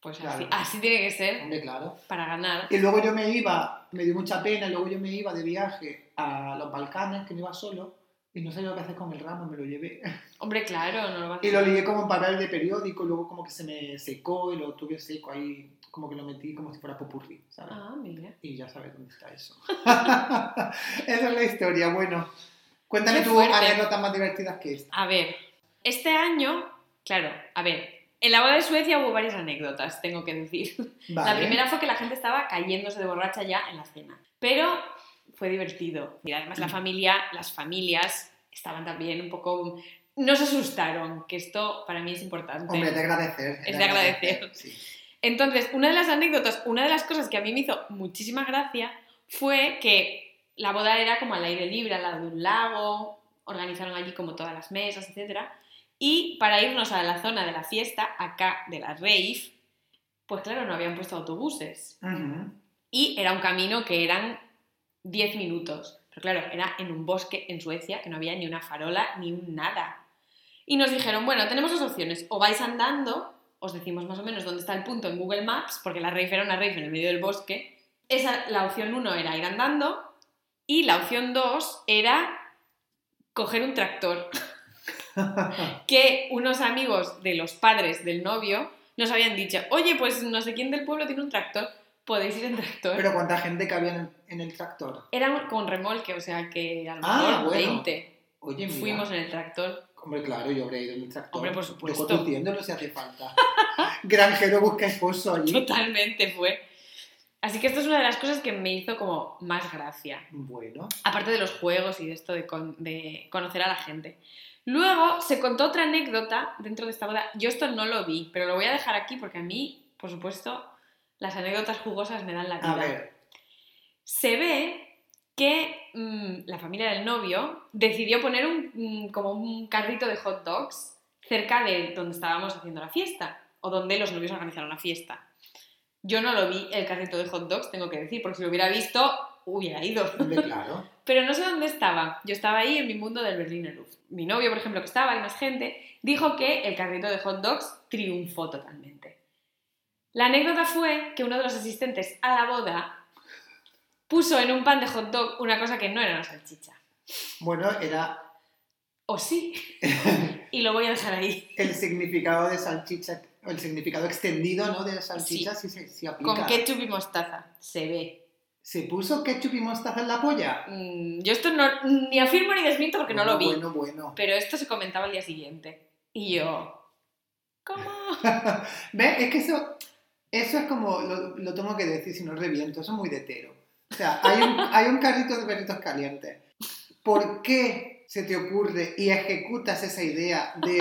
Pues Claro. así, así tiene que ser Hombre, claro. para ganar. Y luego yo me iba, me dio mucha pena, y luego yo me iba de viaje a los Balcanes, que me iba solo, y no sabía lo que hacer con el ramo, me lo llevé. Hombre, claro, no lo vas a *laughs* Y lo ligué como en papel de periódico, y luego como que se me secó y lo tuve seco ahí, como que lo metí como si fuera popurrí, ¿sabes? Ah, mira. Y ya sabes dónde está eso. *laughs* Esa es la historia. Bueno, cuéntame tú anécdotas más divertidas que esta. A ver, este año, claro, a ver, en la boda de Suecia hubo varias anécdotas, tengo que decir. *laughs* Vale. La primera fue que la gente estaba cayéndose de borracha ya en la cena. Pero fue divertido. Y además la familia, las familias estaban también un poco... No se asustaron, que esto para mí es importante. Hombre, de agradecer. Es de agradecer. Sí. Entonces, una de las anécdotas, una de las cosas que a mí me hizo muchísima gracia fue que la boda era como al aire libre, al lado de un lago, organizaron allí como todas las mesas, etc. Y para irnos a la zona de la fiesta, acá de la rave, pues claro, no habían puesto autobuses. Y era un camino que eran 10 minutos. Pero claro, era en un bosque en Suecia, que no había ni una farola ni un nada. Y nos dijeron, bueno, tenemos dos opciones. O vais andando, os decimos más o menos dónde está el punto en Google Maps, porque la rave era una rave en el medio del bosque. Esa, la opción 1 era ir andando. Y la opción 2 era coger un tractor. *laughs* que unos amigos de los padres del novio nos habían dicho, oye, pues no sé quién del pueblo tiene un tractor, podéis ir en tractor. Pero ¿cuánta gente cabía en, en el tractor? Era con remolque, o sea que a lo Ah, mejor bueno. 20 Oye, mira. fuimos en el tractor. Hombre, claro, yo habré ido en el tractor. Hombre, por Yo supuesto. conduciéndolo si hace falta. *laughs* Granjero busca esposo allí. Totalmente fue. Así que esto es una de las cosas que me hizo como más gracia. Bueno. Aparte de los juegos y de esto de, con- de conocer a la gente. Luego se contó otra anécdota dentro de esta boda. Yo esto no lo vi, pero lo voy a dejar aquí porque a mí, por supuesto, las anécdotas jugosas me dan la vida. A ver. se ve que mm, la familia del novio decidió poner un, mm, como un carrito de hot dogs cerca de donde estábamos haciendo la fiesta o donde los novios organizaron la fiesta. Yo no lo vi el carrito de hot dogs, tengo que decir, porque si lo hubiera visto, hubiera ido. Claro. *laughs* Pero no sé dónde estaba. Yo estaba ahí en mi mundo del Berliner Luft. Mi novio, por ejemplo, que estaba y más gente, dijo que el carrito de hot dogs triunfó totalmente. La anécdota fue que uno de los asistentes a la boda puso en un pan de hot dog una cosa que no era una salchicha. Bueno, era O sí. *laughs* y lo voy a dejar ahí. el significado de salchicha el significado extendido ¿no? de salchicha sí, sí, sí aplica. Con ketchup y mostaza, se ve. ¿Se puso ketchup y mostaza en la polla? Mm, yo esto no, ni afirmo ni desmiento porque no lo vi. Bueno, bueno. Pero esto se comentaba al día siguiente. Y yo, ¿cómo? *laughs* ¿Ves? Es que eso, eso es como, lo, lo tengo que decir si no reviento, eso es muy de hetero. O sea, hay un, hay un carrito de perritos calientes. ¿Por qué se te ocurre y ejecutas esa idea de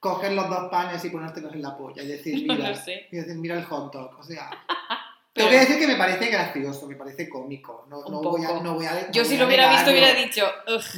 coger los dos panes y ponértelos en la polla y decir, No mira, lo sé. y decir, mira el hot dog? O sea, Pero- tengo que decir que me parece gracioso, me parece cómico. No, no voy, a, no voy a Yo no si voy lo a hubiera visto negarlo. hubiera dicho.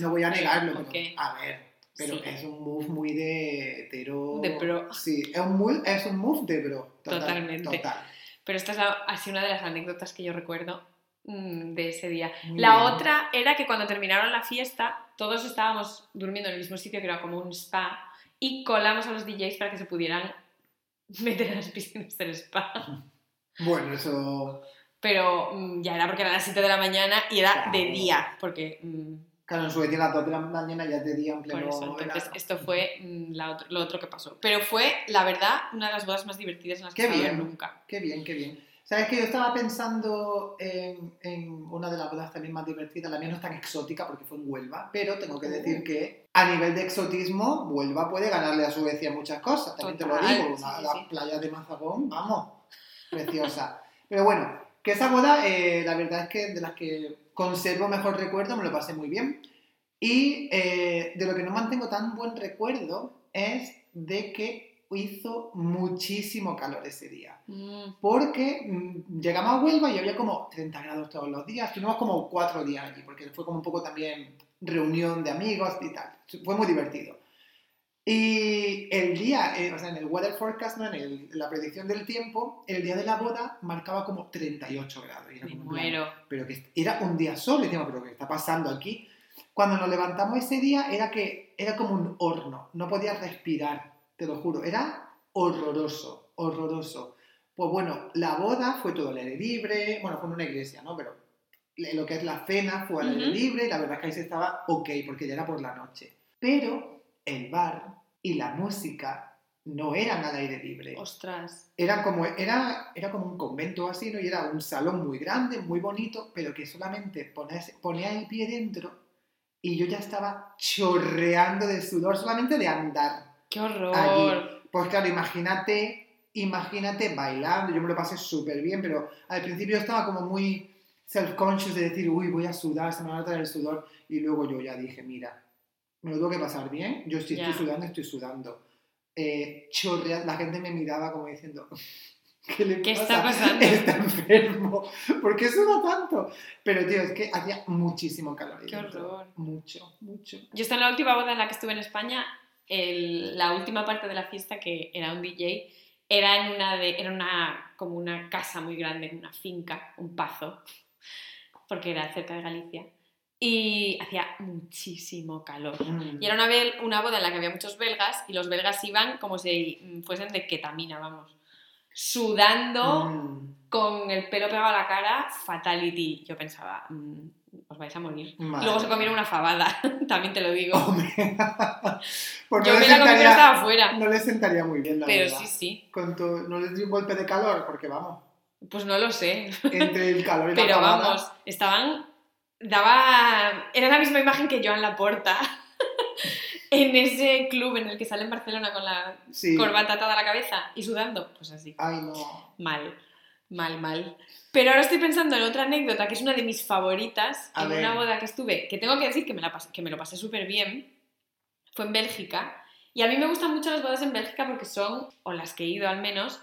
No voy a negarlo, pero Ok. a ver, pero Sí. es un move muy de hetero. De bro. Sí, es un move, es un move de bro. Total, Totalmente. Total. Pero esta es la- así una de las anécdotas que yo recuerdo mm, de ese día. Muy La bien. otra era que cuando terminaron la fiesta, todos estábamos durmiendo en el mismo sitio, que era como un spa, y colamos a los DJs para que se pudieran *laughs* meter en las piscinas del spa. Bueno, eso. Pero mm, ya era porque era las 7 de la mañana y era Claro. de día, porque... mm, Claro, en Suecia a las 2 de la mañana ya te en por eso, entonces esto fue mm, la otro- lo otro que pasó. Pero fue, la verdad, una de las bodas más divertidas en las que Qué he estado bien. nunca. Qué bien, qué bien. ¿Sabes que yo estaba pensando en, en una de las bodas también más divertidas? La mía no es tan exótica porque fue en Huelva, pero tengo que decir que a nivel de exotismo, Huelva puede ganarle a Suecia muchas cosas. También te lo digo, sí, playas de Mazagón, vamos, preciosa. pero bueno, que esa boda, eh, la verdad es que de las que conservo mejor recuerdo, me lo pasé muy bien. Y eh, de lo que no mantengo tan buen recuerdo es de que hizo muchísimo calor ese día. Mm, Porque mm, llegamos a Huelva y había como 30 grados todos los días. Estuvimos como cuatro días allí, porque fue como un poco también reunión de amigos y tal. Fue muy divertido. Y el día, eh, o sea, en el weather forecast, ¿no? en el- la predicción del tiempo, el día de la boda marcaba como 38 grados. Y era como en plan, muero. pero que era un día solo, y decíamos, pero ¿qué está pasando aquí? Cuando nos levantamos ese día era que era como un horno, no podías respirar, te lo juro, era horroroso, horroroso. Pues bueno, la boda fue todo al aire libre, bueno, fue en una iglesia, ¿no? Pero lo que es la cena fue al aire Ujú. libre y la verdad es que ahí se estaba ok, porque ya era por la noche. Pero el bar y la música no eran al aire libre Ostras. era como, era, era como un convento así, ¿no? Y era un salón muy grande, muy bonito, pero que solamente ponías, ponía el pie dentro y yo ya estaba chorreando de sudor solamente de andar. ¡Qué horror! Allí. Pues claro, imagínate, imagínate bailando, yo me lo pasé súper bien, pero al principio estaba como muy self-conscious de decir, uy, voy a sudar, se me va a traer el sudor, y luego yo ya dije, mira, me lo tengo que pasar bien, yo si estoy Ya. sudando, estoy sudando. Eh, chorrea- la gente me miraba como diciendo, *laughs* ¿qué le ¿Qué pasa? está pasando? *laughs* Está enfermo, ¿por qué suda tanto? Pero tío, es que hacía muchísimo calor. ¡Qué horror! Mucho, mucho. Yo estaba en la última boda en la que estuve en España, el- la última parte de la fiesta, que era un DJ, era en una de, era una, como una casa muy grande, una finca, un pazo, porque era cerca de Galicia, y hacía muchísimo calor. Mm. Y era una, bel- una boda en la que había muchos belgas, y los belgas iban como si mm, fuesen de ketamina, vamos, sudando, Mm. con el pelo pegado a la cara, fatality. Yo pensaba, mm, os vais a morir. Madre luego se comieron una fabada, *laughs* también te lo digo. *laughs* Pues Yo no, le me la comí estaba afuera. no le sentaría muy bien, la Pero verdad. sí, sí. Con tu- no les dio un golpe de calor, porque vamos, Pues no lo sé. entre el calor y la Pero pavada, vamos, estaban. Daba. Era la misma imagen que Joan Laporta. *laughs* en ese club en el que sale en Barcelona con la sí. corbata atada a la cabeza y sudando. Pues así. Ay, no. Mal. Mal, mal. Pero ahora estoy pensando en otra anécdota que es una de mis favoritas. A en ver. una boda que estuve, que tengo que decir que me, la pasé, que me lo pasé súper bien. Fue en Bélgica. Y a mí me gustan mucho las bodas en Bélgica porque son, o las que he ido al menos,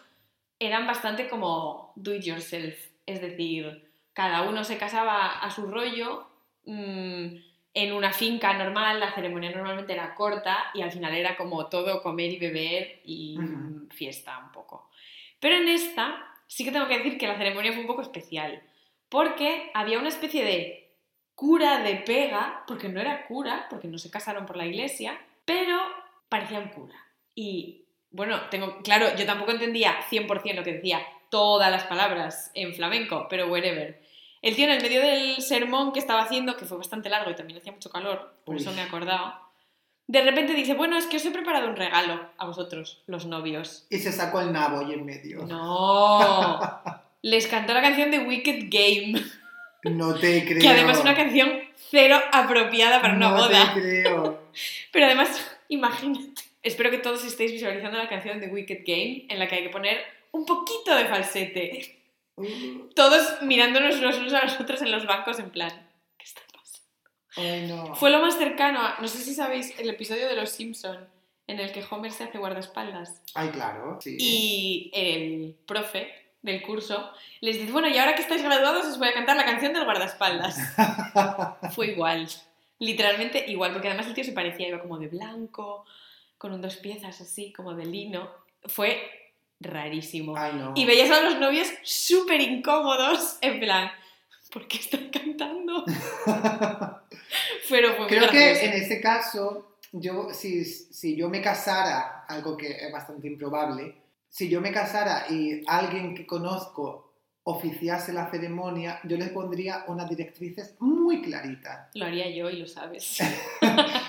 eran bastante como do it yourself. Es decir, cada uno se casaba a su rollo. mm, en una finca normal, la ceremonia normalmente era corta y al final era como todo comer y beber y fiesta un poco. Pero en esta sí que tengo que decir que la ceremonia fue un poco especial, porque había una especie de cura de pega, porque no era cura, porque no se casaron por la iglesia, pero parecía un cura. Y bueno, tengo, claro, yo tampoco entendía 100% lo que decía todas las palabras en flamenco, pero wherever. El tío en el medio del sermón que estaba haciendo, que fue bastante largo y también hacía mucho calor, por Uy. eso me he acordado, de repente dice, bueno, es que os he preparado un regalo a vosotros, los novios. Y se sacó el nabo ahí en medio. No. *laughs* Les cantó la canción de Wicked Game, No te creo. *laughs* que además es una canción cero apropiada para una no boda. te creo. *laughs* Pero además, imagínate. Espero que todos estéis visualizando la canción de Wicked Game, en la que hay que poner un poquito de falsete. Todos mirándonos los unos a los otros en los bancos en plan, ¿qué está pasando? Ay, no. Fue lo más cercano a, no sé si sabéis, el episodio de Los Simpson en el que Homer se hace guardaespaldas Ay, claro. Sí. y el profe del curso les dice, bueno, y ahora que estáis graduados os voy a cantar la canción del guardaespaldas. *laughs* Fue igual, literalmente igual, porque además el tío se parecía, iba como de blanco, con un dos piezas así, como de lino. Fue rarísimo. Ay, no. Y veías a los novios súper incómodos, en plan, ¿por qué están cantando? *laughs* Pero muy Creo que en ese caso, yo, si, si yo me casara, algo que es bastante improbable, si yo me casara y alguien que conozco oficiase la ceremonia, yo les pondría unas directrices muy claritas. Lo haría yo y lo sabes.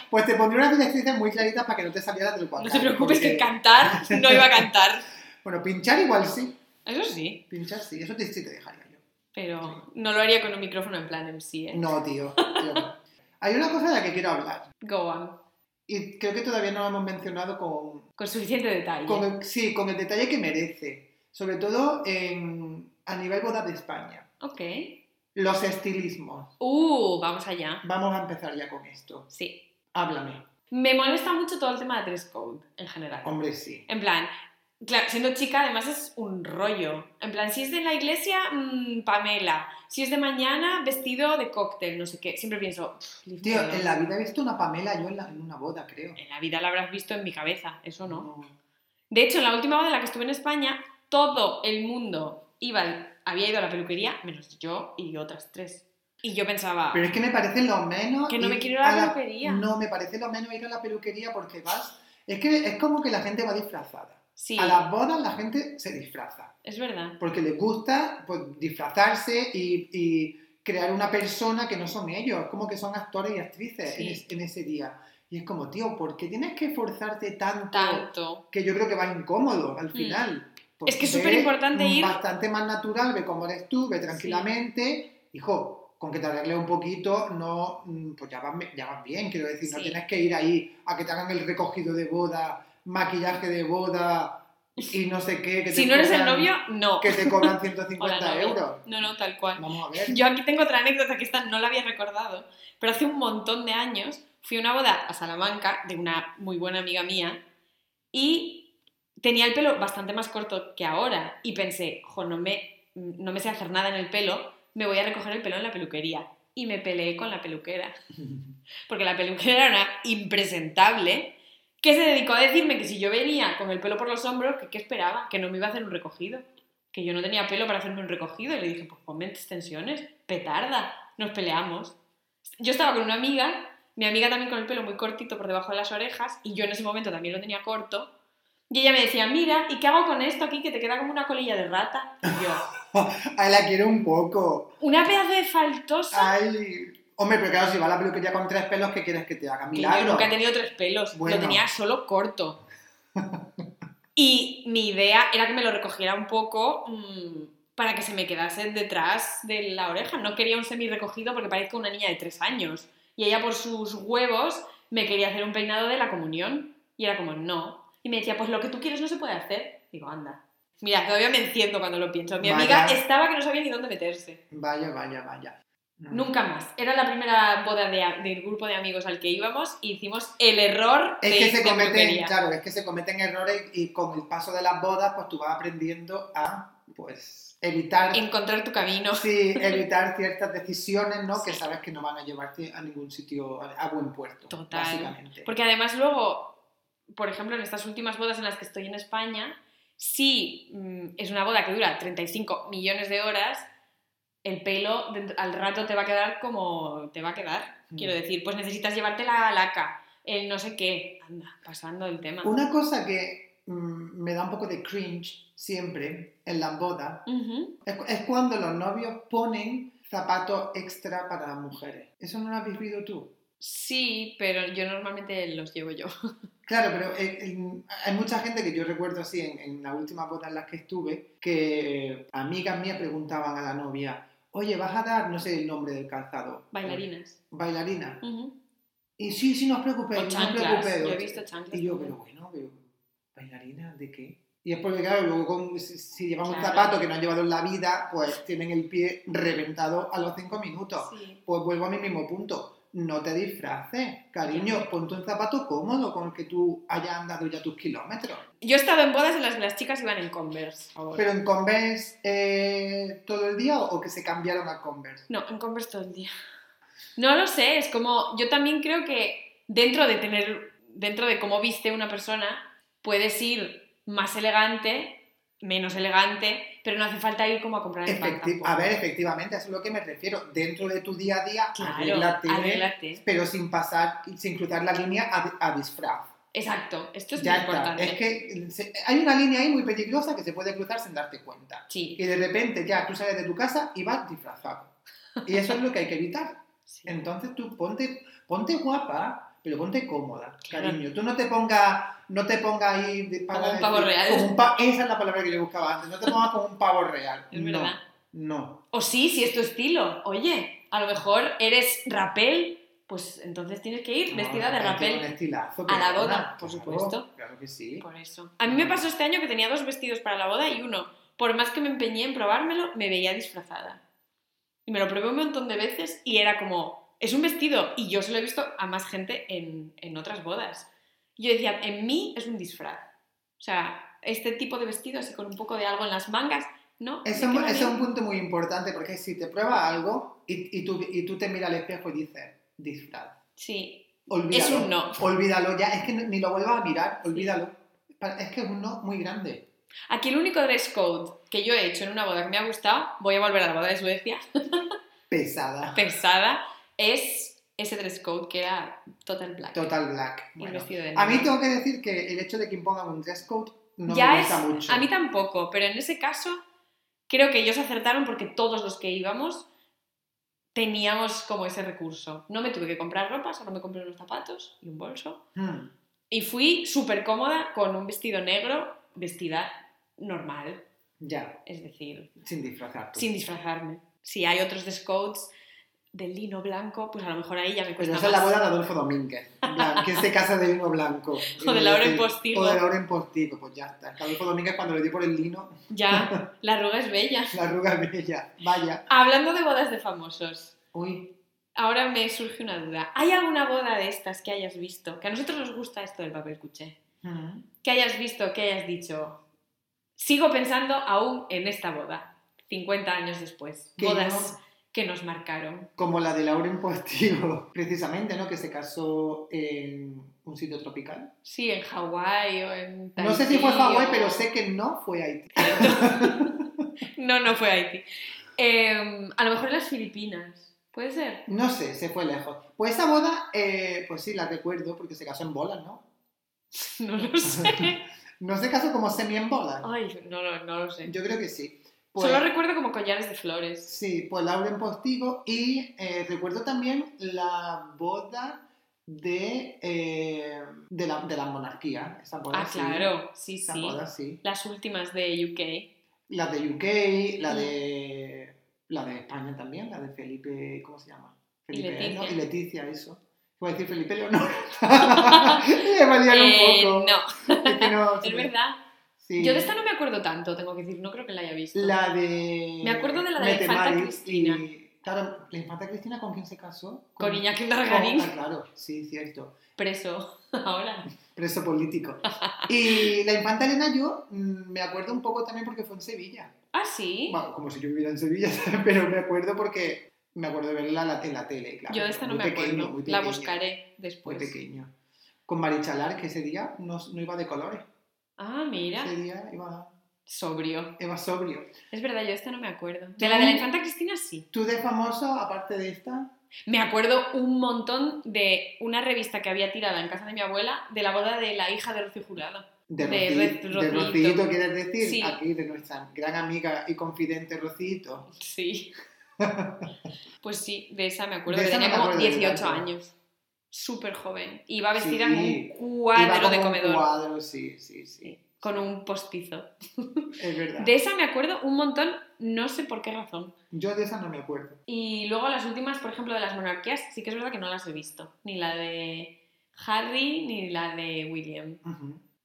Pues te pondría unas directrices muy claritas para que no te salieras del cuadrado. No te preocupes que cantar no iba a cantar. Bueno, pinchar igual sí. Eso sí, Pinchar sí, eso te, sí te dejaría yo. pero no lo haría con un micrófono en plan MC, ¿eh? No, tío. tío, no. Hay una cosa de la que quiero hablar. Go on. Y creo que todavía no lo hemos mencionado con, Con suficiente detalle. con el, sí, con el detalle que merece. Sobre todo en, a nivel boda de España. Ok. Los estilismos. Uh, vamos allá. Vamos a empezar ya con esto. Sí. Háblame. Me molesta mucho todo el tema de dress code, en general. Hombre, sí. En plan, claro, siendo chica además es un rollo. En plan, si es de la iglesia, mm, Pamela. Si es de mañana, vestido de cóctel, no sé qué. Siempre pienso, "Pff, leave Tío, me alone". en la vida he visto una Pamela yo en, la- en una boda, creo. En la vida la habrás visto en mi cabeza, eso no. No. De hecho, en la última boda en la que estuve en España, todo el mundo iba, había ido a la peluquería, menos yo y otras tres. Y yo pensaba, Pero es que me parece lo menos. Que no me ir quiero ir a la peluquería. No, me parece lo menos ir a la peluquería porque vas. Es que es como que la gente va disfrazada. Sí, A las bodas la gente se disfraza. es verdad. Porque les gusta pues, disfrazarse y, y crear una persona que no son ellos. Como que son actores y actrices Sí. en, es- en ese día. Y es como, tío, ¿por qué tienes que esforzarte tanto? Tanto. Que yo creo que va incómodo al Mm. final. Es que es ve superimportante ir- Bastante más natural, ve cómo eres tú, ve tranquilamente. Hijo, con que te arregles un poquito, no, mm, pues ya vas, ya vas bien, quiero decir, no Sí. tienes que ir ahí a que te hagan el recogido de boda, maquillaje de boda y no sé qué. Que te Si no eres el novio, no. Que te cobran *laughs* Hola, 150 novio. euros. No, no, tal cual. Vamos a ver. Yo aquí tengo otra anécdota que esta no la había recordado, pero hace un montón de años fui a una boda a Salamanca de una muy buena amiga mía y tenía el pelo bastante más corto que ahora y pensé, jo, no me, no me sé hacer nada en el pelo, me voy a recoger el pelo en la peluquería. Y me peleé con la peluquera, *laughs* porque la peluquera era una impresentable que se dedicó a decirme que si yo venía con el pelo por los hombros, que qué esperaba, que no me iba a hacer un recogido, que yo no tenía pelo para hacerme un recogido. Y le dije, pues ponme extensiones, petarda, nos peleamos. Yo estaba con una amiga, mi amiga también con el pelo muy cortito por debajo de las orejas, y yo en ese momento también lo tenía corto. Y ella me decía, mira, ¿y qué hago con esto aquí que te queda como una colilla de rata? Y yo, *laughs* Ay, la quiero un poco. una pedazo de faltosa. Ay. Hombre, pero claro, si va a la peluquería con tres pelos, ¿qué quieres que te haga? Que yo Milagro. nunca he tenido tres pelos, Bueno. lo tenía solo corto. *laughs* Y mi idea era que me lo recogiera un poco mm, para que se me quedase detrás de la oreja. No quería un semi recogido porque parezco una niña de tres años. Y ella por sus huevos me quería hacer un peinado de la comunión. Y era como, no. Y me decía, pues lo que tú quieres no se puede hacer. Digo, anda. Mira, todavía me enciendo cuando lo pienso. Mi amiga estaba que no sabía ni dónde meterse. Vaya, vaya, vaya. Nunca más. Era la primera boda de, del grupo de amigos al que íbamos y hicimos el error Es de, que se de cometen, peluquería. claro, es que se cometen errores y con el paso de las bodas, pues tú vas aprendiendo a, pues, evitar, Encontrar tu camino. sí, *laughs* evitar ciertas decisiones, ¿no? Que sabes que no van a llevarte a ningún sitio, a, buen puerto, Total. básicamente. Porque además luego, por ejemplo, en estas últimas bodas en las que estoy en España, si mm, es una boda que dura 35 millones de horas, el pelo al rato te va a quedar como te va a quedar. Quiero decir, pues necesitas llevarte la laca, el no sé qué. Anda, pasando el tema. Una cosa que mm, me da un poco de cringe siempre en las bodas es, es cuando los novios ponen zapatos extra para las mujeres. ¿Eso no lo has vivido tú? Sí, pero yo normalmente los llevo yo. *laughs* Claro, pero eh, en- hay mucha gente que yo recuerdo así en, en las últimas bodas en las que estuve, que amigas mías preguntaban a la novia, oye, ¿vas a dar, no sé el nombre del calzado? Bailarinas. Bailarina. Ujú. Y sí, sí, no os preocupéis, O no os preocupéis. Yo he visto chanclas. Y yo, pero bueno, pero ¿bailarina de qué? Y es porque, claro, luego con- si, si llevan un Claro. zapato que no han llevado en la vida, pues tienen el pie reventado a los cinco minutos. Sí. Pues vuelvo a mi mismo punto. No te disfraces, cariño, ponte un zapato cómodo con el que tú hayas andado ya tus kilómetros. Yo he estado en bodas en las que las chicas iban en Converse. ahora. Pero en Converse eh, todo el día o, o que se cambiaron a Converse. No, en Converse todo el día. No lo sé, es como. Yo también creo que dentro de tener. Dentro de cómo viste una persona, puedes ir más elegante, menos elegante, pero no hace falta ir como a comprar el pan tampoco. a ver, efectivamente, eso es lo que me refiero. Dentro de tu día a día, Claro, arréglate, arréglate. pero sin pasar, sin cruzar la línea a, a disfraz. Exacto, esto es ya muy está. importante. Es que se- hay una línea ahí muy peligrosa que se puede cruzar sin darte cuenta. Sí, Y de repente ya tú sales de tu casa y vas disfrazado. Y eso es lo que hay que evitar. *laughs* sí. Entonces tú ponte, ponte guapa, pero ponte cómoda, Claro. cariño. Tú no te pongas no te pongas ahí de- para Como un pavo real. como un pa- esa es la palabra que yo buscaba antes. No te pongas como un pavo real. *laughs* Es no, verdad. no. O sí, si es tu estilo. Oye, a lo mejor eres rapel, pues entonces tienes que ir vestida de No, rapel. estilazo, a la boda, por claro, supuesto. Claro que sí. Por eso. A mí me pasó este año que tenía dos vestidos para la boda y uno, por más que me empeñé en probármelo, me veía disfrazada. Y me lo probé un montón de veces y era como, es un vestido. Y yo se lo he visto a más gente en, en otras bodas. Yo decía, en mí es un disfraz. O sea, este tipo de vestido así con un poco de algo en las mangas, ¿no? Eso, es un punto muy importante porque si te pruebas algo y, y, tú, y tú te miras al espejo y dices, disfraz. Sí, Olvídalo. es un no. Olvídalo ya, es que ni lo vuelvas a mirar, olvídalo. Es que es un no muy grande. Aquí el único dress code que yo he hecho en una boda que me ha gustado, voy a volver a la boda de Suecia, *laughs* Pesada. pesada, es ese dress code que era total black. Total black. Bueno, a mí tengo que decir que el hecho de que impongan un dress code no ya me es, gusta mucho. a mí tampoco, pero en ese caso creo que ellos acertaron porque todos los que íbamos teníamos como ese recurso. No me tuve que comprar ropa, solo me compré unos zapatos y un bolso. Hmm, Y fui súper cómoda con un vestido negro, vestida normal, ya, es decir, sin disfrazarte. sin disfrazarme. Si hay otros dress codes de lino blanco, pues a lo mejor ahí ya me Pero cuesta esa es la boda de Adolfo Domínguez, en que se casa de lino blanco. *laughs* O de Lauren Postigo. O de Lauren Postigo, pues ya está. Adolfo Domínguez cuando le dio por el lino, *laughs* Ya, la arruga es bella. *laughs* la arruga es bella. Vaya. Hablando de bodas de famosos, Uy, ahora me surge una duda. ¿Hay alguna boda de estas que hayas visto? Que a nosotros nos gusta esto del papel cuché. hmm, Que hayas visto, que hayas dicho, sigo pensando aún en esta boda, 50 años después. Bodas no- que nos marcaron. como la de Lauren Postigo, *laughs* precisamente, ¿no? Que se casó en un sitio tropical. Sí, en Hawái o en No sé si fue Tahití Hawái, o- pero sé que no fue Haití. *laughs* No, no fue Haití. Eh, a lo mejor en las Filipinas. ¿Puede ser? No sé, se fue lejos. Pues esa boda, eh, pues sí, la recuerdo porque se casó en bolas, ¿no? *laughs* No lo sé. No se casó como semi en bolas. Ay, no, no, no lo sé. Yo creo que sí. Pues, Solo recuerdo como collares de flores. sí, pues Lauren Postigo y eh, recuerdo también la boda de, eh, de, la, de la monarquía. Esa boda, Ah, sí. claro, sí, Esa sí. boda, sí. Las últimas de UK. La de UK, la de, la de España también, la de Felipe, ¿cómo se llama? Y Felipe, Leticia. ¿no? Y Leticia, eso. Voy a decir Felipe Leonor. *laughs* *laughs* Me valían Eh, un poco. no, Es que no- *laughs* es verdad. Sí. Yo de esta no me acuerdo tanto, tengo que decir, no creo que la haya visto. La de. Me acuerdo de la de la infanta Cristina. y- Claro, la infanta Cristina, ¿con quién se casó? Con Iñaki con- Dargarín, ah, claro, sí, cierto. preso. *laughs* Ahora. Preso político. *laughs* Y la infanta Elena, yo mm, me acuerdo un poco también porque fue en Sevilla. Ah, sí. Bueno, como si yo viviera en Sevilla, *laughs* pero me acuerdo porque me acuerdo de verla en la, tele, claro. Yo de esta no Muy me pequeño, acuerdo. muy La pequeño, buscaré Muy después. pequeño. Con Marichalar, que ese día no, no iba de colores. Ah, mira. Ese día iba, Sobrio. iba sobrio. Es verdad, yo esta no me acuerdo. De la de la infanta Cristina sí. ¿Tú de famoso, aparte de esta? Me acuerdo un montón de una revista que había tirada en casa de mi abuela de la boda de la hija de Rocío Jurado. De, De Roci- Ro- de. Rocito, ¿quieres decir? Sí. Aquí, de nuestra gran amiga y confidente Rocito. Sí. *laughs* Pues sí, de esa me acuerdo. De que no tenía me como acuerdo 18 tanto. años. Súper joven. Iba vestida Sí. en un cuadro de un comedor. cuadro, sí, sí, sí. Con un postizo. Es verdad. De esa me acuerdo un montón, no sé por qué razón. Yo de esa no me acuerdo. Y luego las últimas, por ejemplo, de las monarquías, sí que es verdad que no las he visto. Ni la de Harry ni la de William.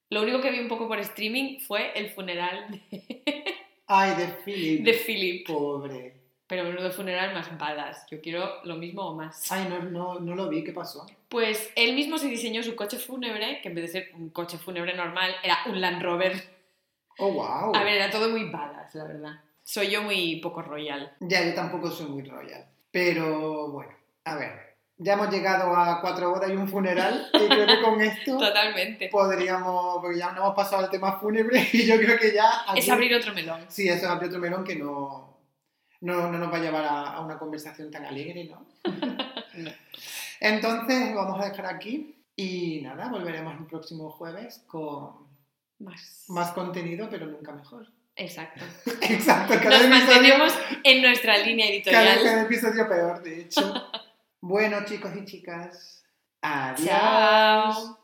Lo único que vi un poco por streaming fue el funeral de, Ay, de Philip. *laughs* de Philip. Pobre. Pero menudo funeral más balas. Yo quiero lo mismo o más. Ay, no, no, no lo vi, ¿qué pasó? Pues él mismo se diseñó su coche fúnebre, que en vez de ser un coche fúnebre normal, era un Land Rover. Oh, wow. A ver, era todo muy badass, la verdad. Soy yo muy poco royal. Ya, yo tampoco soy muy royal. Pero bueno, a ver. Ya hemos llegado a cuatro horas y un funeral. Y creo que con esto *laughs* Totalmente. podríamos. Porque ya no hemos pasado al tema fúnebre. *laughs* Y yo creo que ya. Es aquí- abrir otro melón. Sí, eso es abrir otro melón que no, no, no nos va a llevar a, a una conversación tan alegre, ¿no? No. *laughs* Entonces, lo vamos a dejar aquí. Y nada, volveremos el próximo jueves con Más. más contenido, pero nunca mejor. Exacto. *laughs* Exacto, cada Nos episodio, mantenemos en nuestra línea cada, editorial. cada *laughs* episodio peor, de hecho. bueno, chicos y chicas, adiós. Chao.